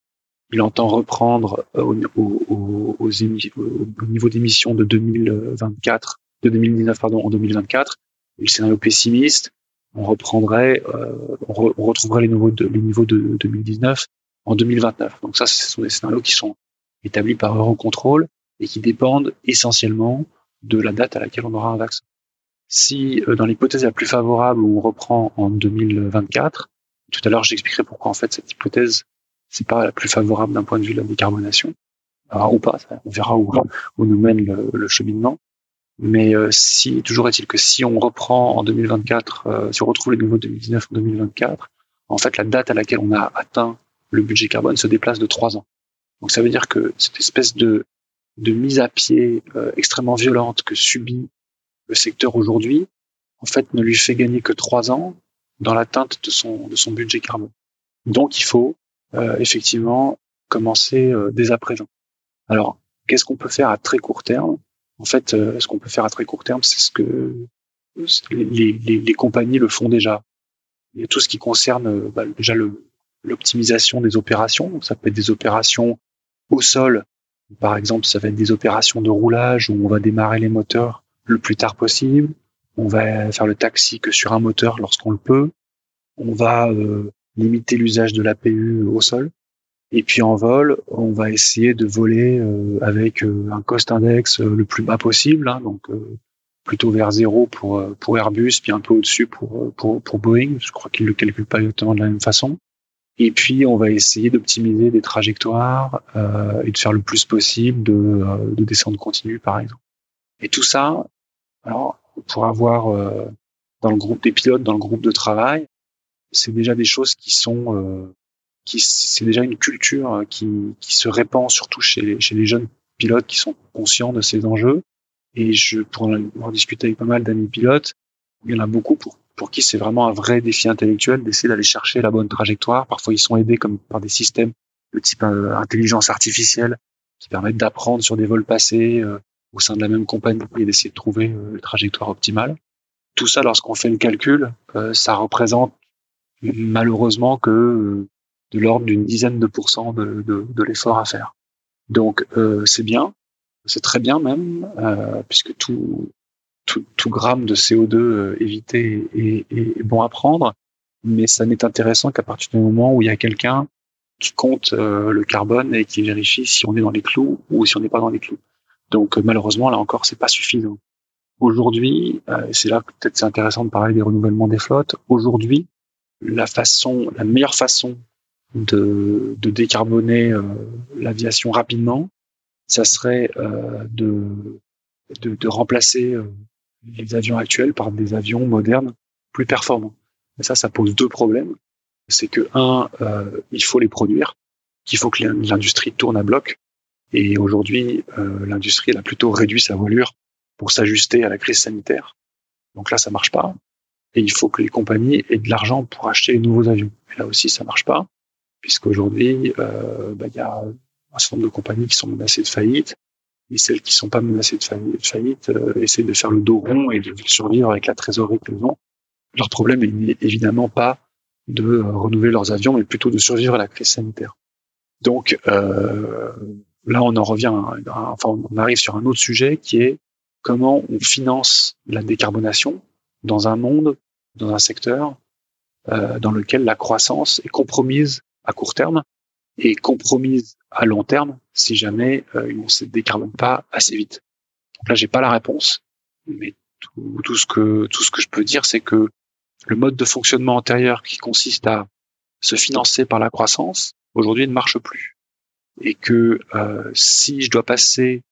il entend reprendre euh, au, au, au, au, niveau d'émissions de 2024, de 2019 pardon, en 2024, le scénario pessimiste, on reprendrait, euh, on, retrouverait les niveaux de, les niveaux de 2019 en 2029. Donc ça, ce sont des scénarios qui sont établis par Eurocontrol et qui dépendent essentiellement de la date à laquelle on aura un vaccin. Si euh, dans l'hypothèse la plus favorable on reprend en 2024, tout à l'heure j'expliquerai pourquoi en fait cette hypothèse c'est pas la plus favorable d'un point de vue de la décarbonation, ou pas, on verra où, où nous mène le, le cheminement. Mais si, toujours est-il que si on reprend en 2024, si on retrouve les niveaux de 2019 en 2024, en fait, la date à laquelle on a atteint le budget carbone se déplace de trois ans. Donc ça veut dire que cette espèce de, de mise à pied extrêmement violente que subit le secteur aujourd'hui, en fait, ne lui fait gagner que trois ans dans l'atteinte de son, de son budget carbone. Donc, il faut euh, effectivement commencer euh, dès à présent. Alors, qu'est-ce qu'on peut faire à très court terme? En fait, euh, ce qu'on peut faire à très court terme, c'est ce que les, compagnies le font déjà. Il y a tout ce qui concerne bah, déjà l'optimisation des opérations. Ça peut être des opérations au sol. Par exemple, ça va être des opérations de roulage où on va démarrer les moteurs le plus tard possible. On va faire le taxi que sur un moteur lorsqu'on le peut. On va euh, limiter l'usage de l'APU au sol. Et puis en vol, on va essayer de voler euh, avec euh, un cost index le plus bas possible, hein, donc plutôt vers zéro pour pour Airbus, puis un peu au-dessus pour, pour pour Boeing. Je crois qu'ils le calculent pas exactement de la même façon. Et puis on va essayer d'optimiser des trajectoires et de faire le plus possible de, de descente continue, par exemple. Et tout ça, alors pour avoir euh, dans le groupe des pilotes, dans le groupe de travail, c'est déjà des choses qui sont, euh, qui c'est déjà une culture euh, qui, qui se répand surtout chez, chez les jeunes pilotes qui sont conscients de ces enjeux. Et je, pour en discuter avec pas mal d'amis pilotes, il y en a beaucoup pour, pour qui c'est vraiment un vrai défi intellectuel d'essayer d'aller chercher la bonne trajectoire. Parfois, ils sont aidés comme par des systèmes de type intelligence artificielle qui permettent d'apprendre sur des vols passés, au sein de la même compagnie et d'essayer de trouver euh, la trajectoire optimale. Tout ça, lorsqu'on fait le calcul, euh, ça représente malheureusement que euh, de l'ordre d'une dizaine de pourcents de, de, l'effort à faire. Donc c'est bien, c'est très bien même, puisque tout, tout, gramme de CO2 évité est, bon à prendre, mais ça n'est intéressant qu'à partir du moment où il y a quelqu'un qui compte le carbone et qui vérifie si on est dans les clous ou si on n'est pas dans les clous. Donc euh, malheureusement, là encore, c'est pas suffisant. Aujourd'hui, euh, c'est là que peut-être c'est intéressant de parler des renouvellements des flottes. Aujourd'hui, la façon, la meilleure façon de, de décarboner euh, l'aviation rapidement, ça serait de, de, de, remplacer les avions actuels par des avions modernes plus performants. Et ça, ça pose deux problèmes. C'est que un, il faut les produire, qu'il faut que l'industrie tourne à bloc. Et aujourd'hui, euh, l'industrie elle a plutôt réduit sa voilure pour s'ajuster à la crise sanitaire. Donc là, ça marche pas. Et il faut que les compagnies aient de l'argent pour acheter les nouveaux avions. Et là aussi, ça marche pas, puisqu'aujourd'hui, euh, bah, il y a un certain nombre de compagnies qui sont menacées de faillite. Et celles qui sont pas menacées de faillite, euh, essaient de faire le dos rond et de survivre avec la trésorerie qu'elles ont. Leur problème n'est évidemment pas de euh, renouveler leurs avions, mais plutôt de survivre à la crise sanitaire. Donc, euh, là, on en revient, enfin, on arrive sur un autre sujet qui est comment on finance la décarbonation dans un monde, dans un secteur euh, dans lequel la croissance est compromise à court terme et compromise à long terme si jamais euh, on ne se décarbone pas assez vite. Donc là, j'ai pas la réponse, mais tout, ce que tout ce que je peux dire, c'est que le mode de fonctionnement antérieur qui consiste à se financer par la croissance aujourd'hui ne marche plus et que euh, si je dois passer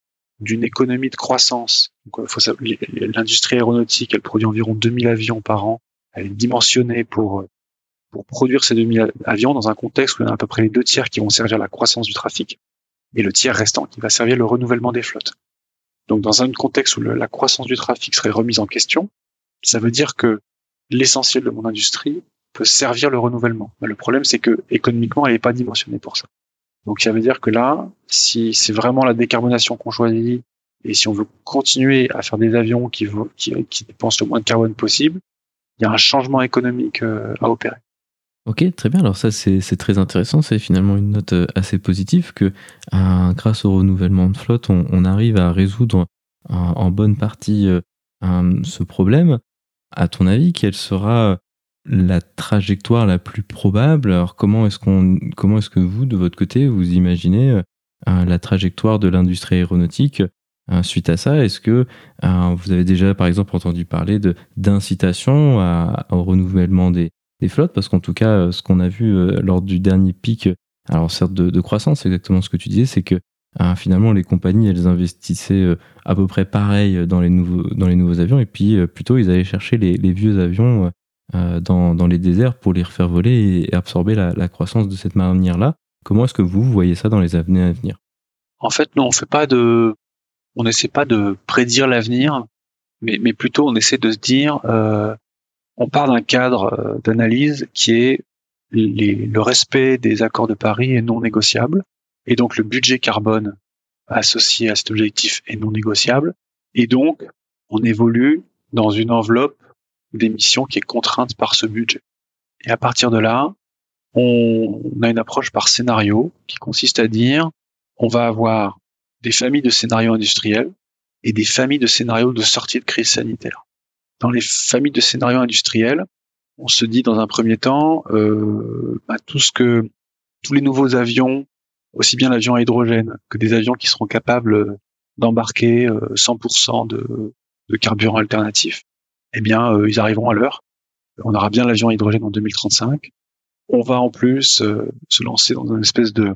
d'une économie de croissance, euh, l'industrie aéronautique, elle produit environ 2000 avions par an, elle est dimensionnée pour pour produire ces 2000 avions dans un contexte où il y a à peu près les deux tiers qui vont servir la croissance du trafic et le tiers restant qui va servir le renouvellement des flottes. Donc dans un contexte où la croissance du trafic serait remise en question, ça veut dire que l'essentiel de mon industrie peut servir le renouvellement. Le problème, c'est que économiquement, elle n'est pas dimensionnée pour ça. Donc ça veut dire que là, si c'est vraiment la décarbonation qu'on choisit et si on veut continuer à faire des avions qui dépensent le moins de carbone possible, il y a un changement économique euh, à opérer. Ok, très bien. Alors ça, c'est très intéressant. C'est finalement une note euh, assez positive que euh, grâce au renouvellement de flotte, on, arrive à résoudre en bonne partie ce problème. À ton avis, quelle sera la trajectoire la plus probable? Alors comment est-ce qu'on, comment est-ce que vous, de votre côté, vous imaginez euh, la trajectoire de l'industrie aéronautique euh, suite à ça? Est-ce que euh, vous avez déjà, par exemple, entendu parler d'incitation au renouvellement des, des flottes Parce qu'en tout cas, ce qu'on a vu lors du dernier pic, alors certes de, croissance, c'est exactement ce que tu disais, c'est que finalement, les compagnies, elles investissaient à peu près pareil dans les nouveaux, dans les nouveaux avions, et puis plutôt, ils allaient chercher les, vieux avions dans, les déserts pour les refaire voler et, absorber la, croissance de cette manière-là. Comment est-ce que vous, voyez ça dans les années à venir? En fait, non, on fait pas de, on n'essaie pas de prédire l'avenir, mais, plutôt on essaie de se dire, euh, on part d'un cadre euh, d'analyse qui est le respect des accords de Paris est non négociable, et donc le budget carbone associé à cet objectif est non négociable, et donc on évolue dans une enveloppe d'émissions qui est contrainte par ce budget. Et à partir de là, on a une approche par scénario qui consiste à dire on va avoir des familles de scénarios industriels et des familles de scénarios de sortie de crise sanitaire. Dans les familles de scénarios industriels, on se dit dans un premier temps euh, bah, tout ce que tous les nouveaux avions, aussi bien l'avion à hydrogène que des avions qui seront capables d'embarquer 100% euh, de, carburant alternatif, eh bien, euh, ils arriveront à l'heure. On aura bien l'avion à hydrogène en 2035 on va en plus euh, se lancer dans une espèce de,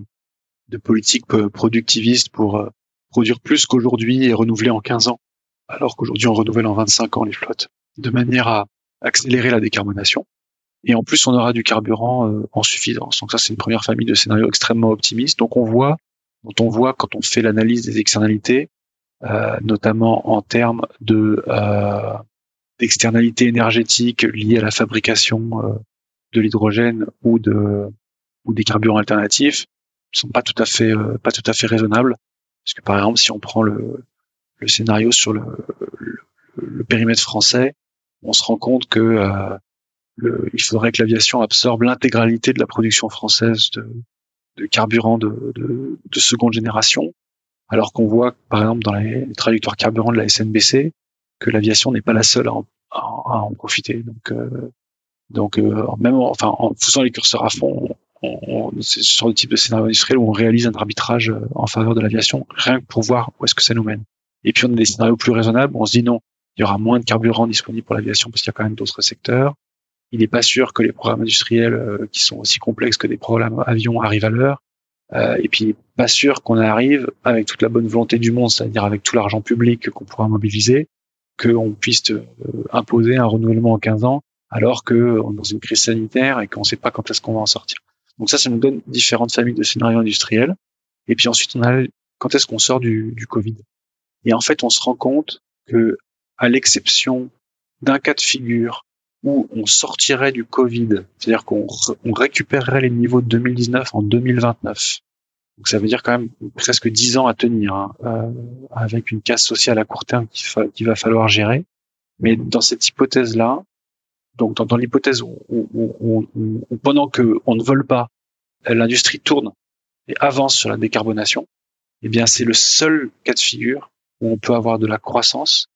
politique euh, productiviste pour euh, produire plus qu'aujourd'hui et renouveler en 15 ans, alors qu'aujourd'hui on renouvelle en 25 ans les flottes, de manière à accélérer la décarbonation. Et en plus, on aura du carburant en suffisance. Donc ça, c'est une première famille de scénarios extrêmement optimistes. Donc on voit, dont on voit quand on fait l'analyse des externalités, notamment en termes de d'externalités énergétiques liées à la fabrication de l'hydrogène ou de ou des carburants alternatifs sont pas tout à fait euh, pas tout à fait raisonnables parce que par exemple si on prend le, le scénario sur le, le, périmètre français on se rend compte que euh, le, il faudrait que l'aviation absorbe l'intégralité de la production française de, de carburant de, de, de, seconde génération alors qu'on voit par exemple dans les trajectoires carburant de la SNBC que l'aviation n'est pas la seule à en, à en profiter donc euh, donc, euh, même en, enfin, en faisant les curseurs à fond, on, c'est sur le type de scénario industriel où on réalise un arbitrage euh, en faveur de l'aviation, rien que pour voir où est-ce que ça nous mène. Et puis on a des scénarios plus raisonnables, on se dit non, il y aura moins de carburant disponible pour l'aviation parce qu'il y a quand même d'autres secteurs. Il n'est pas sûr que les programmes industriels euh, qui sont aussi complexes que des programmes avions arrivent à l'heure. Euh, et puis pas sûr qu'on arrive avec toute la bonne volonté du monde, c'est-à-dire avec tout l'argent public qu'on pourra mobiliser, qu'on puisse imposer un renouvellement en 15 ans alors que on est dans une crise sanitaire et qu'on ne sait pas quand est-ce qu'on va en sortir. Donc ça, ça nous donne différentes familles de scénarios industriels. Et puis ensuite, on a quand est-ce qu'on sort du, du Covid? Et en fait, on se rend compte que, à l'exception d'un cas de figure où on sortirait du Covid, c'est-à-dire qu'on on récupérerait les niveaux de 2019 en 2029. Donc ça veut dire quand même presque 10 ans à tenir, hein, euh, avec une casse sociale à court terme qu'il va falloir gérer. Mais dans cette hypothèse-là, donc dans, l'hypothèse où, où, pendant que on ne vole pas, l'industrie tourne et avance sur la décarbonation, eh bien c'est le seul cas de figure on peut avoir de la croissance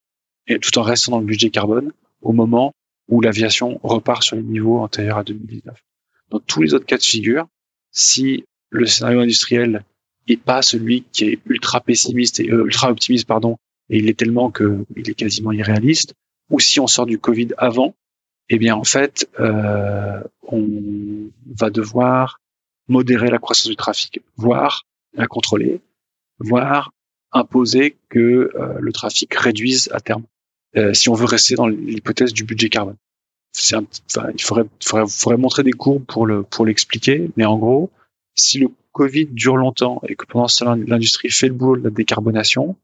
et tout en restant dans le budget carbone au moment où l'aviation repart sur les niveaux antérieurs à 2019. Dans tous les autres cas de figure, si le scénario industriel est pas celui qui est ultra pessimiste et euh, ultra optimiste pardon et il est tellement que il est quasiment irréaliste ou si on sort du Covid avant eh bien en fait, euh, on va devoir modérer la croissance du trafic, voire la contrôler, voire imposer que euh, le trafic réduise à terme, euh, si on veut rester dans l'hypothèse du budget carbone. C'est enfin, il faudrait, faudrait, faudrait, montrer des courbes pour le pour l'expliquer, mais en gros, si le Covid dure longtemps et que pendant ce temps l'industrie fait le boulot de la décarbonation,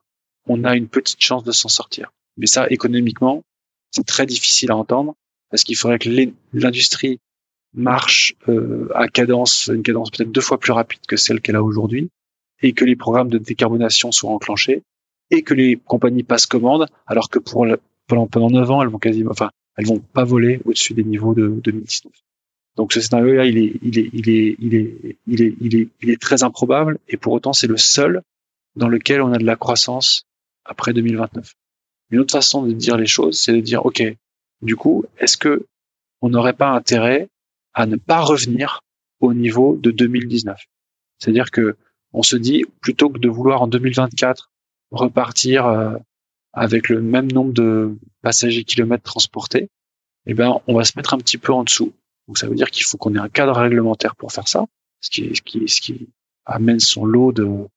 on a une petite chance de s'en sortir. Mais ça, économiquement, c'est très difficile à entendre parce qu'il faudrait que l'industrie marche euh, à cadence, une cadence peut-être deux fois plus rapide que celle qu'elle a aujourd'hui, et que les programmes de décarbonation soient enclenchés, et que les compagnies passent commande, alors que pour pendant pendant neuf ans, elles vont quasiment, enfin, elles vont pas voler au-dessus des niveaux de, 2019. Donc ce scénario-là, il est, il est, il est, il est, il est, il est, il est très improbable, et pour autant, c'est le seul dans lequel on a de la croissance après 2029. Une autre façon de dire les choses, c'est de dire, OK, du coup, est-ce que on n'aurait pas intérêt à ne pas revenir au niveau de 2019 C'est-à-dire que on se dit plutôt que de vouloir en 2024 repartir euh, avec le même nombre de passagers kilomètres transportés, eh ben on va se mettre un petit peu en dessous. Donc ça veut dire qu'il faut qu'on ait un cadre réglementaire pour faire ça, ce qui, ce qui, ce qui amène son lot de,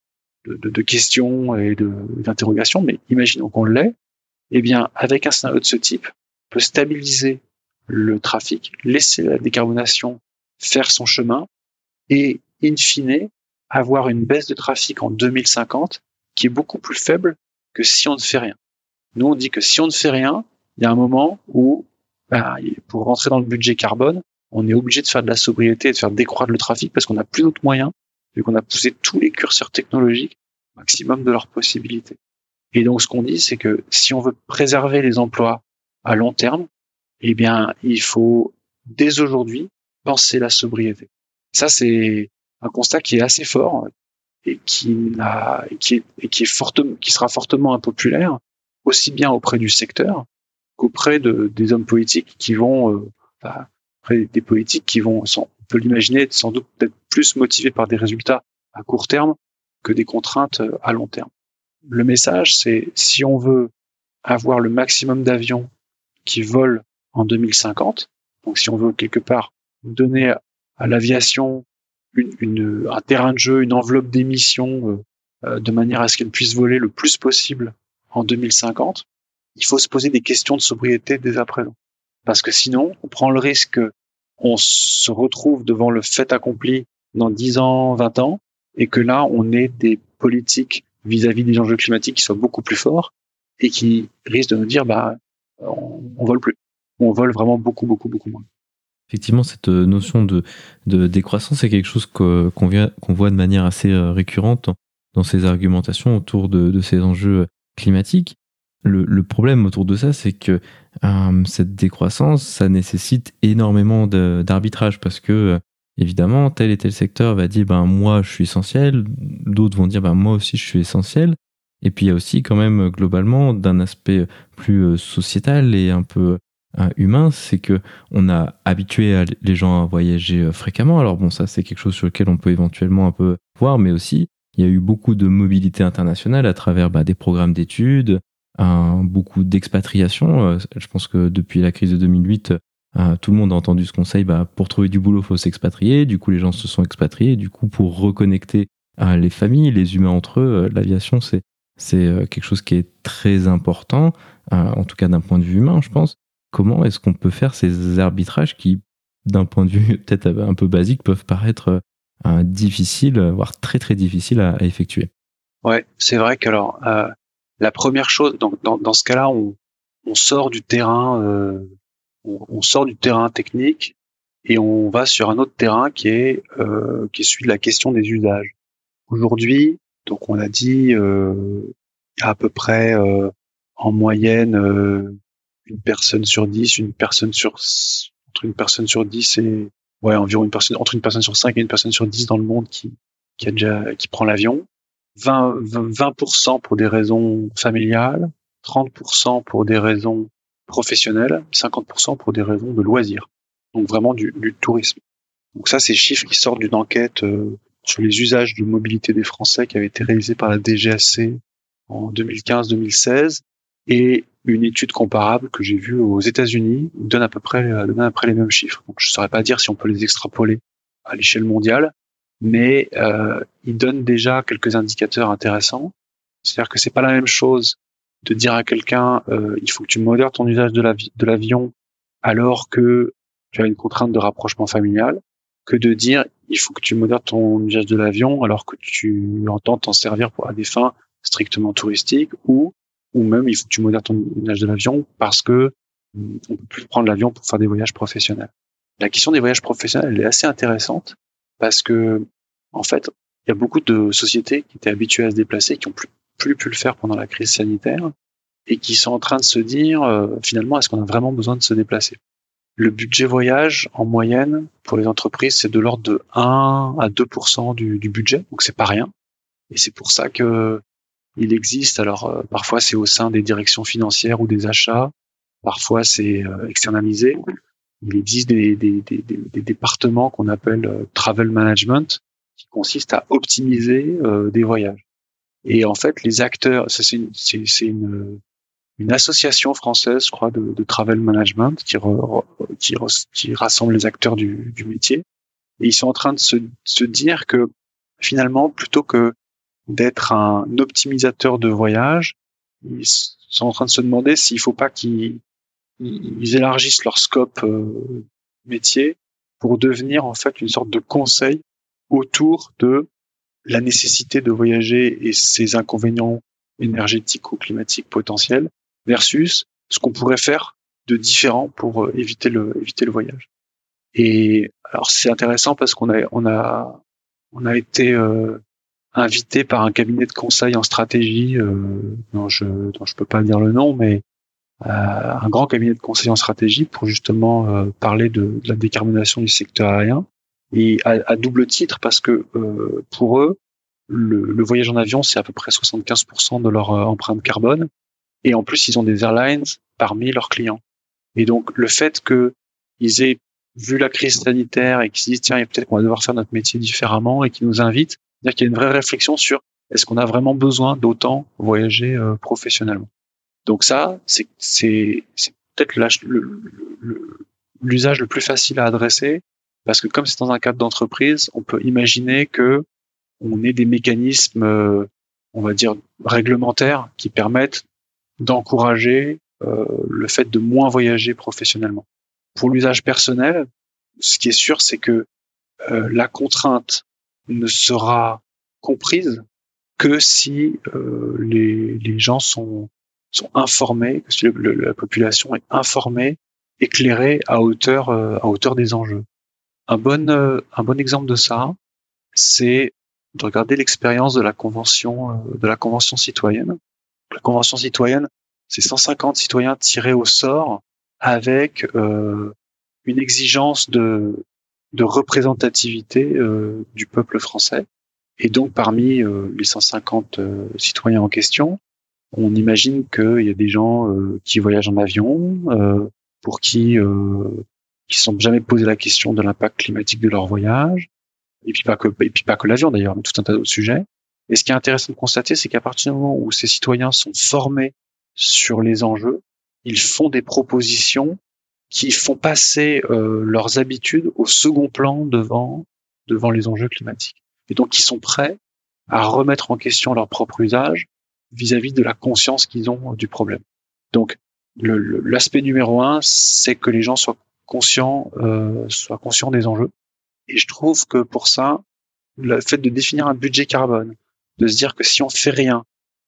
de, questions et d'interrogations, mais imaginons qu'on l'ait, eh bien, avec un scénario de ce type, on peut stabiliser le trafic, laisser la décarbonation faire son chemin et, in fine, avoir une baisse de trafic en 2050 qui est beaucoup plus faible que si on ne fait rien. Nous, on dit que si on ne fait rien, il y a un moment où, ben, pour rentrer dans le budget carbone, on est obligé de faire de la sobriété et de faire décroître le trafic parce qu'on n'a plus d'autres moyens, vu qu'on a poussé tous les curseurs technologiques au maximum de leurs possibilités. Et donc, ce qu'on dit, c'est que si on veut préserver les emplois à long terme, eh bien, il faut dès aujourd'hui penser la sobriété. Ça, c'est un constat qui est assez fort et qui, est, qui sera fortement impopulaire, aussi bien auprès du secteur qu'auprès de, des hommes politiques qui vont, euh, bah, des politiques qui vont, on peut l'imaginer, sans doute peut-être plus motivés par des résultats à court terme que des contraintes euh, à long terme. Le message, c'est si on veut avoir le maximum d'avions qui volent en 2050, donc si on veut quelque part donner à l'aviation une, un terrain de jeu, une enveloppe d'émissions euh, euh, de manière à ce qu'elle puisse voler le plus possible en 2050, il faut se poser des questions de sobriété dès à présent. Parce que sinon, on prend le risque qu'on se retrouve devant le fait accompli dans 10 ans, 20 ans, et que là, on ait des politiques vis-à-vis des enjeux climatiques qui soient beaucoup plus forts et qui risquent de nous dire, bah, on, on vole plus. On vole vraiment beaucoup, beaucoup, beaucoup moins. Effectivement, cette euh, notion de, décroissance est quelque chose qu'on voit de manière assez euh, récurrente dans ces argumentations autour de, ces enjeux climatiques. Le, problème autour de ça, c'est que euh, cette décroissance, ça nécessite énormément d'arbitrage parce que évidemment, tel et tel secteur va dire ben moi je suis essentiel, d'autres vont dire ben moi aussi je suis essentiel. Et puis il y a aussi quand même globalement d'un aspect plus sociétal et un peu humain, c'est que on a habitué les gens à voyager euh, fréquemment. Alors bon, ça c'est quelque chose sur lequel on peut éventuellement un peu voir, mais aussi il y a eu beaucoup de mobilité internationale à travers bah, des programmes d'études, beaucoup d'expatriation. Euh, je pense que depuis la crise de 2008, euh, tout le monde a entendu ce conseil. Bah, pour trouver du boulot, faut s'expatrier. Du coup, les gens se sont expatriés. Du coup, pour reconnecter les familles, les humains entre eux, l'aviation c'est c'est quelque chose qui est très important, en tout cas d'un point de vue humain, je pense. Comment est-ce qu'on peut faire ces arbitrages qui, d'un point de vue peut-être un peu basique, peuvent paraître euh, difficiles, voire très très difficiles à, effectuer? Ouais, c'est vrai que alors euh, la première chose, dans, ce cas-là, on, sort du terrain, euh, on, sort du terrain technique et on va sur un autre terrain qui est celui de la question des usages. Aujourd'hui, donc on a dit à peu près en moyenne une personne sur dix, une personne sur entre une personne sur dix et ouais environ une personne entre une personne sur cinq et une personne sur dix dans le monde qui qui a déjà qui prend l'avion. 20 20% pour des raisons familiales, 30% pour des raisons professionnelles, 50% pour des raisons de loisirs. Donc vraiment du, du tourisme. Donc ça, c'est chiffres qui sortent d'une enquête euh, sur les usages de mobilité des Français qui avait été réalisée par la DGAC en 2015-2016 et une étude comparable que j'ai vue aux États-Unis donne à peu près euh, donne à peu près les mêmes chiffres. Donc je saurais pas dire si on peut les extrapoler à l'échelle mondiale, mais euh, il donne déjà quelques indicateurs intéressants. C'est-à-dire que c'est pas la même chose de dire à quelqu'un euh, il faut que tu modères ton usage de l'avion alors que tu as une contrainte de rapprochement familial que de dire il faut que tu modères ton usage de l'avion alors que tu entends t'en servir pour à des fins strictement touristiques ou ou même il faut que tu modères ton usage de l'avion parce que on peut plus prendre l'avion pour faire des voyages professionnels. La question des voyages professionnels elle est assez intéressante parce que en fait il y a beaucoup de sociétés qui étaient habituées à se déplacer qui ont plus, plus pu le faire pendant la crise sanitaire et qui sont en train de se dire euh, finalement est-ce qu'on a vraiment besoin de se déplacer? Le budget voyage en moyenne pour les entreprises c'est de l'ordre de 1 à 2 du, du budget. Donc c'est pas rien. Et c'est pour ça que il existe. Alors euh, parfois c'est au sein des directions financières ou des achats, parfois c'est euh, externalisé. Il existe des, des, des, des départements qu'on appelle euh, travel management, qui consistent à optimiser des voyages. Et en fait, les acteurs, c'est une, une, une, association française, je crois, de, de travel management qui, qui, qui, rassemble les acteurs du, du métier. Et ils sont en train de se, se dire que finalement, plutôt que d'être un optimisateur de voyage. Ils sont en train de se demander s'il faut pas qu'ils élargissent leur scope euh, métier pour devenir en fait une sorte de conseil autour de la nécessité de voyager et ses inconvénients énergétiques ou climatiques potentiels versus ce qu'on pourrait faire de différent pour euh, éviter le éviter le voyage. Et alors c'est intéressant parce qu'on a on a on a été euh, invité par un cabinet de conseil en stratégie euh, dont je dont je peux pas dire le nom mais euh, un grand cabinet de conseil en stratégie pour justement euh, parler de, de, la décarbonation du secteur aérien. Et à, à double titre parce que euh, pour eux le, le, voyage en avion c'est à peu près 75% de leur empreinte carbone. Et en plus ils ont des airlines parmi leurs clients. Et donc le fait que ils aient vu la crise sanitaire et qu'ils se disent tiens peut-être qu'on va devoir faire notre métier différemment et qui nous invitent c'est-à-dire qu'il y a une vraie réflexion sur est-ce qu'on a vraiment besoin d'autant voyager euh, professionnellement. Donc ça, c'est peut-être l'usage le, plus facile à adresser parce que comme c'est dans un cadre d'entreprise, on peut imaginer que on ait des mécanismes, euh, on va dire réglementaires, qui permettent d'encourager euh, le fait de moins voyager professionnellement. Pour l'usage personnel, ce qui est sûr, c'est que euh, la contrainte ne sera comprise que si euh, les, gens sont, sont informés, que si la population est informée, éclairée à hauteur, euh, à hauteur des enjeux. Un bon, euh, un bon exemple de ça, c'est de regarder l'expérience de la de la convention citoyenne. La convention citoyenne, c'est 150 citoyens tirés au sort avec une exigence de de représentativité euh, du peuple français. Et donc parmi euh, les 150 euh, citoyens en question, on imagine qu'il y a des gens qui voyagent en avion, pour qui qui sont jamais posé la question de l'impact climatique de leur voyage, et puis pas que et puis pas que l'avion d'ailleurs, mais tout un tas d'autres sujets. Et ce qui est intéressant de constater, c'est qu'à partir du moment où ces citoyens sont formés sur les enjeux, ils font des propositions qui font passer euh, leurs habitudes au second plan devant devant les enjeux climatiques. Et donc, ils sont prêts à remettre en question leur propre usage vis-à-vis de la conscience qu'ils ont du problème. Donc, l'aspect numéro un, c'est que les gens soient conscients, euh, soient conscients des enjeux. Et je trouve que pour ça, le fait de définir un budget carbone, de se dire que si on fait rien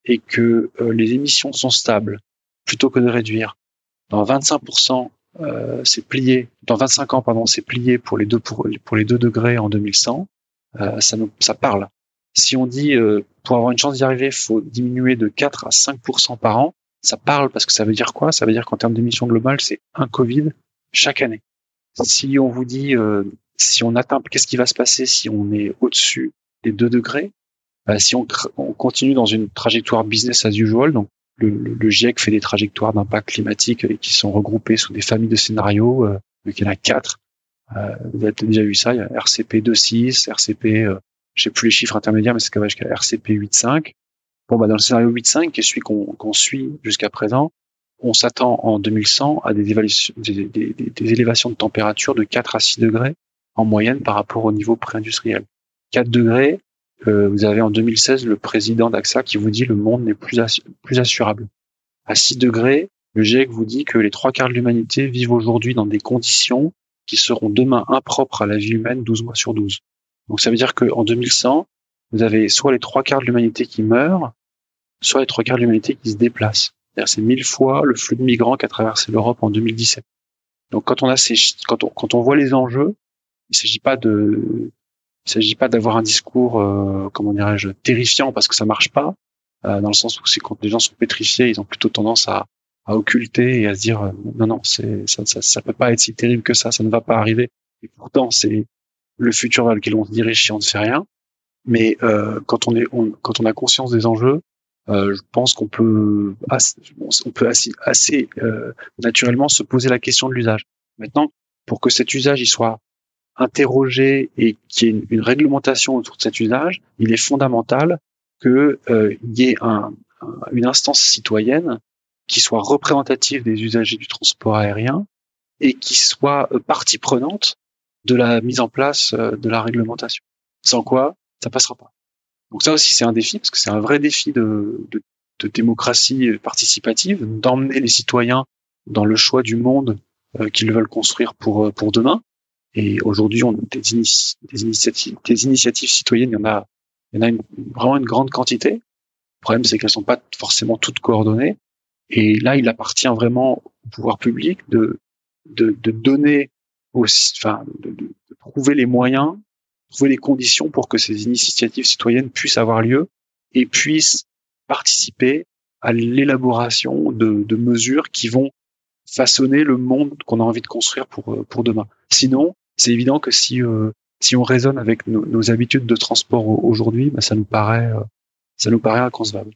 et que euh, les émissions sont stables, plutôt que de réduire, dans 25% euh, c'est plié dans 25 ans pardon c'est plié pour les deux pour, les deux degrés en 2100 euh, ça nous, ça parle. Si on dit euh, pour avoir une chance d'y arriver faut diminuer de 4 à 5% par an ça parle parce que ça veut dire quoi? Ça veut dire qu'en termes d'émissions globales c'est un covid chaque année. Si on vous dit euh, si on atteint qu'est-ce qui va se passer si on est au-dessus des 2 degrés? Bah, si on, on continue dans une trajectoire business as usual donc le, le, GIEC fait des trajectoires d'impact climatique qui sont regroupées sous des familles de scénarios. Euh, il y en a quatre. Euh, vous avez peut-être déjà vu ça. Il y a RCP 2.6, RCP, euh, je sais plus les chiffres intermédiaires, mais c'est quand même jusqu'à RCP 8.5. Bon, bah, dans le scénario 8.5, qui est celui qu'on suit jusqu'à présent, on s'attend en 2100 à des, des, des, des, élévations de température de 4 à 6 degrés en moyenne par rapport au niveau pré-industriel. 4 degrés, euh, vous avez en 2016 le président d'AXA qui vous dit le monde n'est plus, assurable. À 6 degrés, le GIEC vous dit que les trois quarts de l'humanité vivent aujourd'hui dans des conditions qui seront demain impropres à la vie humaine 12 mois sur 12. Donc ça veut dire qu'en 2100, vous avez soit les trois quarts de l'humanité qui meurent, soit les trois quarts de l'humanité qui se déplacent. C'est mille fois le flux de migrants qui a traversé l'Europe en 2017. Donc quand on a ces, quand on, quand on voit les enjeux, il ne s'agit pas de, il s'agit pas d'avoir un discours, euh, comment dirais-je, terrifiant parce que ça marche pas, euh, dans le sens où c'est quand les gens sont pétrifiés, ils ont plutôt tendance à, à occulter et à se dire euh, non non, c'est ça, ça, ça peut pas être si terrible que ça, ça ne va pas arriver. Et pourtant c'est le futur vers lequel on se dirige si on ne fait rien. Mais euh, quand on est, on, quand on a conscience des enjeux, euh, je pense qu'on peut, assez, on peut assez, assez naturellement se poser la question de l'usage. Maintenant, pour que cet usage il soit interroger et qu'il y ait une, réglementation autour de cet usage, il est fondamental qu'il euh, y ait un, une instance citoyenne qui soit représentative des usagers du transport aérien et qui soit euh, partie prenante de la mise en place euh, de la réglementation. Sans quoi, ça passera pas. Donc ça aussi c'est un défi parce que c'est un vrai défi de, de, de démocratie participative, d'emmener les citoyens dans le choix du monde euh, qu'ils veulent construire pour euh, pour demain. Et aujourd'hui, on des, des, initiatives, des initiatives citoyennes, il y en a, il y en a vraiment une grande quantité. Le problème, c'est qu'elles sont pas forcément toutes coordonnées. Et là, il appartient vraiment au pouvoir public de de, de donner, aussi, enfin, de, de, de trouver les moyens, trouver les conditions pour que ces initiatives citoyennes puissent avoir lieu et puissent participer à l'élaboration de, de mesures qui vont façonner le monde qu'on a envie de construire pour, euh, pour demain. Sinon, c'est évident que si, euh, si on raisonne avec nos, nos habitudes de transport aujourd'hui, bah, ça nous paraît, euh, ça nous paraît inconcevable.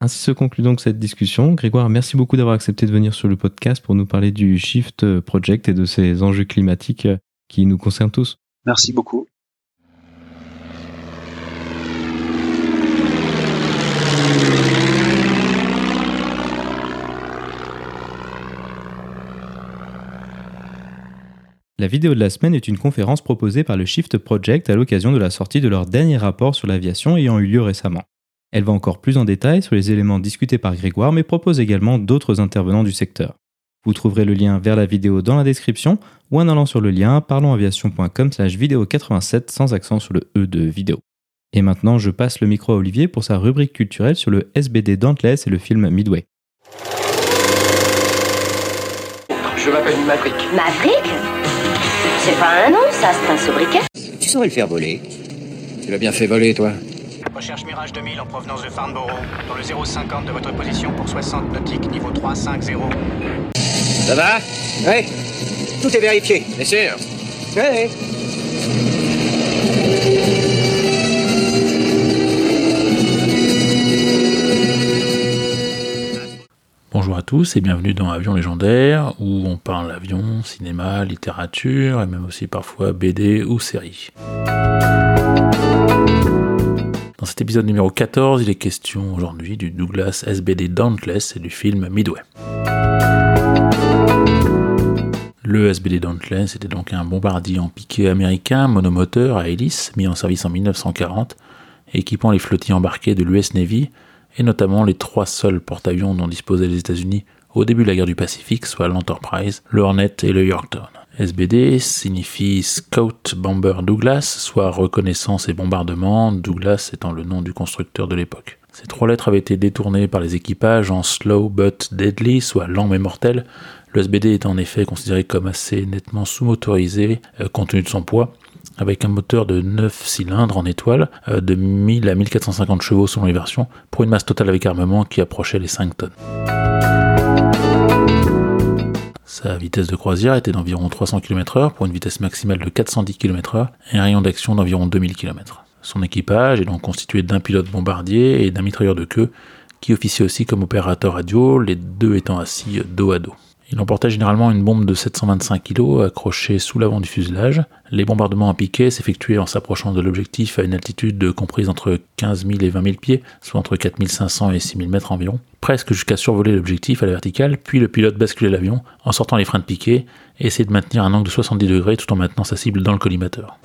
Ainsi se conclut donc cette discussion. Grégoire, merci beaucoup d'avoir accepté de venir sur le podcast pour nous parler du Shift Project et de ces enjeux climatiques qui nous concernent tous. Merci beaucoup. La vidéo de la semaine est une conférence proposée par le Shift Project à l'occasion de la sortie de leur dernier rapport sur l'aviation ayant eu lieu récemment. Elle va encore plus en détail sur les éléments discutés par Grégoire, mais propose également d'autres intervenants du secteur. Vous trouverez le lien vers la vidéo dans la description ou en allant sur le lien parlonsaviation.com slash vidéo 87 sans accent sur le E de vidéo. Et maintenant, je passe le micro à Olivier pour sa rubrique culturelle sur le SBD Dauntless et le film Midway. Je m'appelle Maverick. Maverick? C'est pas un nom, ça, c'est un sobriquet. Tu saurais le faire voler. Tu l'as bien fait voler, toi. Recherche Mirage 2000 en provenance de Farnborough, dans le 050 de votre position pour 60 nautiques, niveau 350. Ça va? Ouais. Tout est vérifié. Bien sûr. Ouais. Bonjour à tous et bienvenue dans Avion légendaire où on parle avion, cinéma, littérature et même aussi parfois BD ou séries. Dans cet épisode numéro 14, il est question aujourd'hui du Douglas SBD Dauntless et du film Midway. Le SBD Dauntless était donc un bombardier en piqué américain monomoteur à hélice mis en service en 1940, équipant les flottilles embarquées de l'US Navy et notamment les trois seuls porte-avions dont disposaient les États-Unis au début de la guerre du Pacifique, soit l'Enterprise, le Hornet et le Yorktown. SBD signifie Scout Bomber Douglas, soit reconnaissance et bombardement, Douglas étant le nom du constructeur de l'époque. Ces trois lettres avaient été détournées par les équipages en slow but deadly, soit lent mais mortel. Le SBD est en effet considéré comme assez nettement sous-motorisé euh, compte tenu de son poids, avec un moteur de 9 cylindres en étoile, euh, de 1000 à 1450 chevaux selon les versions, pour une masse totale avec armement qui approchait les 5 tonnes. Sa vitesse de croisière était d'environ 300 km/h pour une vitesse maximale de 410 km/h et un rayon d'action d'environ 2000 km. Son équipage est donc constitué d'un pilote bombardier et d'un mitrailleur de queue qui officie aussi comme opérateur radio, les deux étant assis dos à dos. Il emportait généralement une bombe de 725 kg accrochée sous l'avant du fuselage. Les bombardements en piqué s'effectuaient en s'approchant de l'objectif à une altitude comprise entre 15 000 et 20 000 pieds, soit entre 4500 et 6000 mètres environ, presque jusqu'à survoler l'objectif à la verticale, puis le pilote basculait l'avion en sortant les freins de piqué et essayait de maintenir un angle de 70 degrés tout en maintenant sa cible dans le collimateur.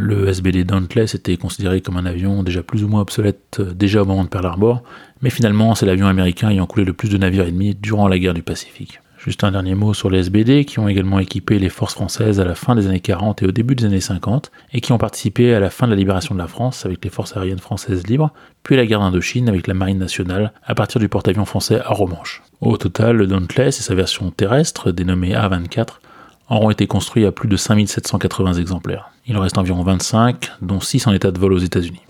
Le SBD Dauntless était considéré comme un avion déjà plus ou moins obsolète déjà au moment de Pearl Harbor, mais finalement c'est l'avion américain ayant coulé le plus de navires ennemis durant la guerre du Pacifique. Juste un dernier mot sur les SBD qui ont également équipé les forces françaises à la fin des années 40 et au début des années 50 et qui ont participé à la fin de la libération de la France avec les forces aériennes françaises libres, puis à la guerre d'Indochine avec la marine nationale à partir du porte-avions français à Romanche. Au total, le Dauntless et sa version terrestre, dénommée A24, auront été construits à plus de 5780 exemplaires. Il en reste environ 25, dont 6 en état de vol aux États-Unis.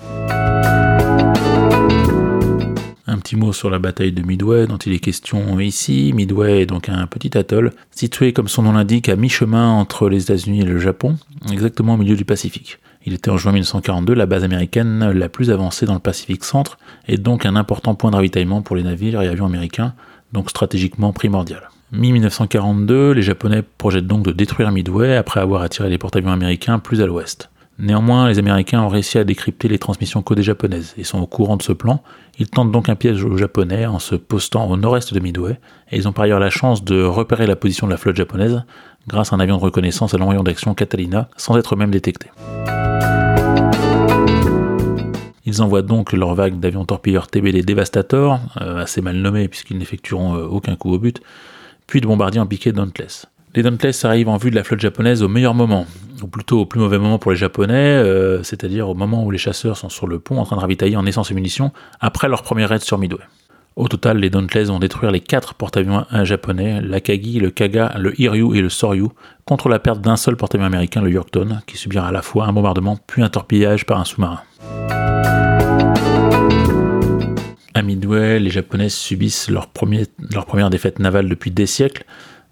Un petit mot sur la bataille de Midway dont il est question ici. Midway est donc un petit atoll situé, comme son nom l'indique, à mi-chemin entre les États-Unis et le Japon, exactement au milieu du Pacifique. Il était en juin 1942 la base américaine la plus avancée dans le Pacifique centre et donc un important point de ravitaillement pour les navires et avions américains, donc stratégiquement primordial. Mi-1942, les Japonais projettent donc de détruire Midway après avoir attiré les porte-avions américains plus à l'ouest. Néanmoins, les Américains ont réussi à décrypter les transmissions codées japonaises et sont au courant de ce plan. Ils tentent donc un piège aux Japonais en se postant au nord-est de Midway, et ils ont par ailleurs la chance de repérer la position de la flotte japonaise grâce à un avion de reconnaissance à rayon d'action Catalina sans être même détecté. Ils envoient donc leur vague d'avions torpilleurs TBD Devastator, euh, assez mal nommés puisqu'ils n'effectueront euh, aucun coup au but, puis de bombardiers en piqué Dauntless. Les Dauntless arrivent en vue de la flotte japonaise au meilleur moment, ou plutôt au plus mauvais moment pour les Japonais, euh, c'est-à-dire au moment où les chasseurs sont sur le pont en train de ravitailler en essence et munitions après leur premier raid sur Midway. Au total, les Dauntless vont détruire les quatre porte-avions japonais, l'Akagi, le Kaga, le Hiryu et le Soryu, contre la perte d'un seul porte-avions américain, le Yorkton, qui subira à la fois un bombardement puis un torpillage par un sous-marin. À Midway, les Japonais subissent leur, leur première défaite navale depuis des siècles.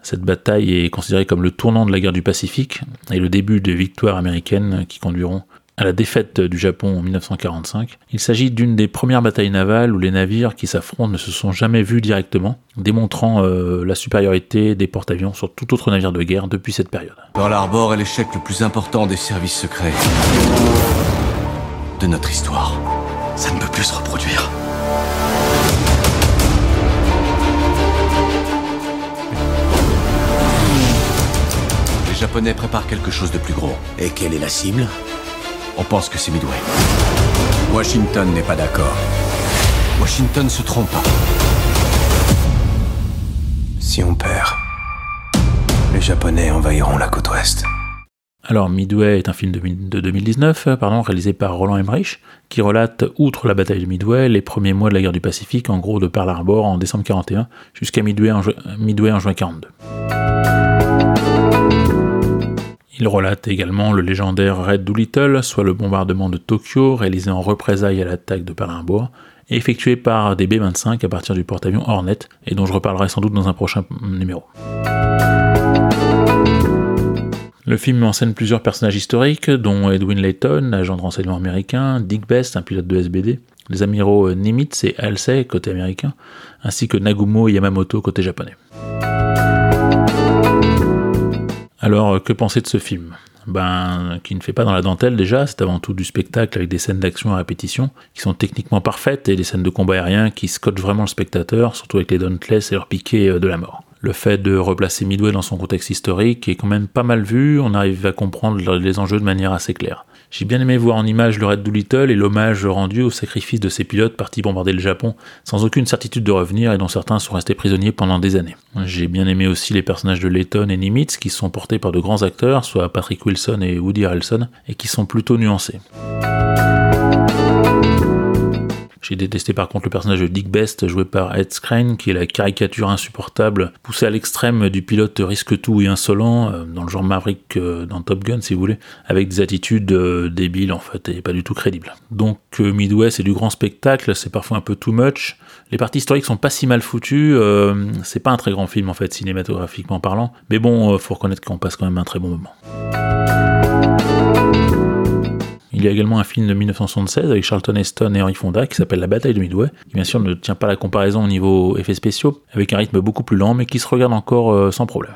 Cette bataille est considérée comme le tournant de la guerre du Pacifique et le début des victoires américaines qui conduiront à la défaite du Japon en 1945. Il s'agit d'une des premières batailles navales où les navires qui s'affrontent ne se sont jamais vus directement, démontrant euh, la supériorité des porte-avions sur tout autre navire de guerre depuis cette période. Pearl Harbor est l'échec le plus important des services secrets de notre histoire. Ça ne peut plus se reproduire. Les Japonais préparent quelque chose de plus gros. Et quelle est la cible? On pense que c'est Midway. Washington n'est pas d'accord. Washington se trompe. Si on perd, les Japonais envahiront la côte ouest. Alors Midway est un film de 2019, pardon, réalisé par Roland Emmerich, qui relate, outre la bataille de Midway, les premiers mois de la guerre du Pacifique, en gros de Pearl Harbor en décembre 41 jusqu'à Midway en, juin 42. Il relate également le légendaire Raid Doolittle, soit le bombardement de Tokyo réalisé en représailles à l'attaque de Pearl et effectué par des B-25 à partir du porte-avions Hornet, et dont je reparlerai sans doute dans un prochain numéro. Le film met en scène plusieurs personnages historiques, dont Edwin Layton, agent de renseignement américain, Dick Best, un pilote de SBD, les amiraux Nimitz et Halsey, côté américain, ainsi que Nagumo et Yamamoto, côté japonais. Alors, que penser de ce film? Ben, qui ne fait pas dans la dentelle déjà, c'est avant tout du spectacle avec des scènes d'action à répétition qui sont techniquement parfaites et des scènes de combat aérien qui scotchent vraiment le spectateur, surtout avec les Dauntless et leur piqué euh, de la mort le fait de replacer Midway dans son contexte historique est quand même pas mal vu, on arrive à comprendre les enjeux de manière assez claire. J'ai bien aimé voir en image le Red Doolittle et l'hommage rendu au sacrifice de ces pilotes partis bombarder le Japon sans aucune certitude de revenir et dont certains sont restés prisonniers pendant des années. J'ai bien aimé aussi les personnages de Layton et Nimitz qui sont portés par de grands acteurs, soit Patrick Wilson et Woody Harrelson, et qui sont plutôt nuancés. J'ai détesté par contre le personnage de Dick Best joué par Ed Skrein, qui est la caricature insupportable, poussée à l'extrême du pilote risque tout et insolent, euh, dans le genre Maverick euh, dans Top Gun si vous voulez, avec des attitudes euh, débiles en fait et pas du tout crédibles. Donc Midway c'est du grand spectacle, c'est parfois un peu too much. Les parties historiques sont pas si mal foutues, c'est pas un très grand film en fait cinématographiquement parlant, mais bon, faut reconnaître qu'on passe quand même un très bon moment. Il y a également un film de 1976 avec Charlton Heston et Henry Fonda qui s'appelle La bataille de Midway, qui bien sûr ne tient pas la comparaison au niveau effets spéciaux, avec un rythme beaucoup plus lent mais qui se regarde encore euh, sans problème.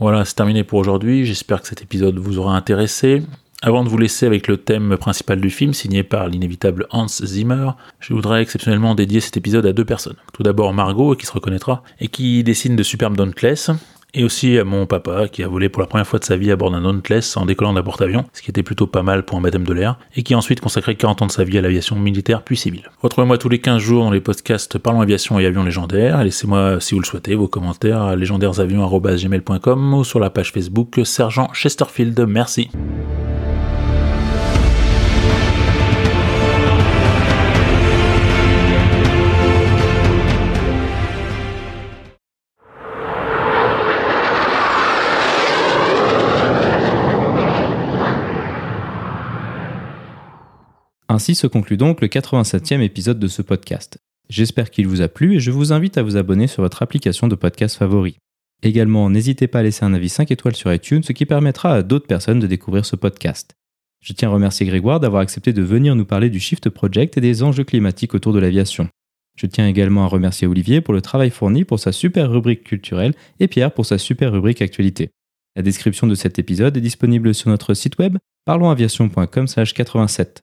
Voilà, c'est terminé pour aujourd'hui, j'espère que cet épisode vous aura intéressé. Avant de vous laisser avec le thème principal du film, signé par l'inévitable Hans Zimmer, je voudrais exceptionnellement dédier cet épisode à deux personnes. Tout d'abord Margot, qui se reconnaîtra, et qui dessine de superbes Dauntless, et aussi à mon papa qui a volé pour la première fois de sa vie à bord d'un Dauntless en décollant d'un porte-avions, ce qui était plutôt pas mal pour un baptême de l'air, et qui a ensuite consacré 40 ans de sa vie à l'aviation militaire puis civile. Retrouvez-moi tous les 15 jours dans les podcasts Parlons Aviation et Avions Légendaires, et laissez-moi, si vous le souhaitez, vos commentaires à légendairesavions.com ou sur la page Facebook Sergent Chesterfield. Merci. Ainsi se conclut donc le 87e épisode de ce podcast. J'espère qu'il vous a plu et je vous invite à vous abonner sur votre application de podcast favori. Également, n'hésitez pas à laisser un avis 5 étoiles sur iTunes, ce qui permettra à d'autres personnes de découvrir ce podcast. Je tiens à remercier Grégoire d'avoir accepté de venir nous parler du Shift Project et des enjeux climatiques autour de l'aviation. Je tiens également à remercier Olivier pour le travail fourni pour sa super rubrique culturelle et Pierre pour sa super rubrique actualité. La description de cet épisode est disponible sur notre site web parlonsaviation.com/87.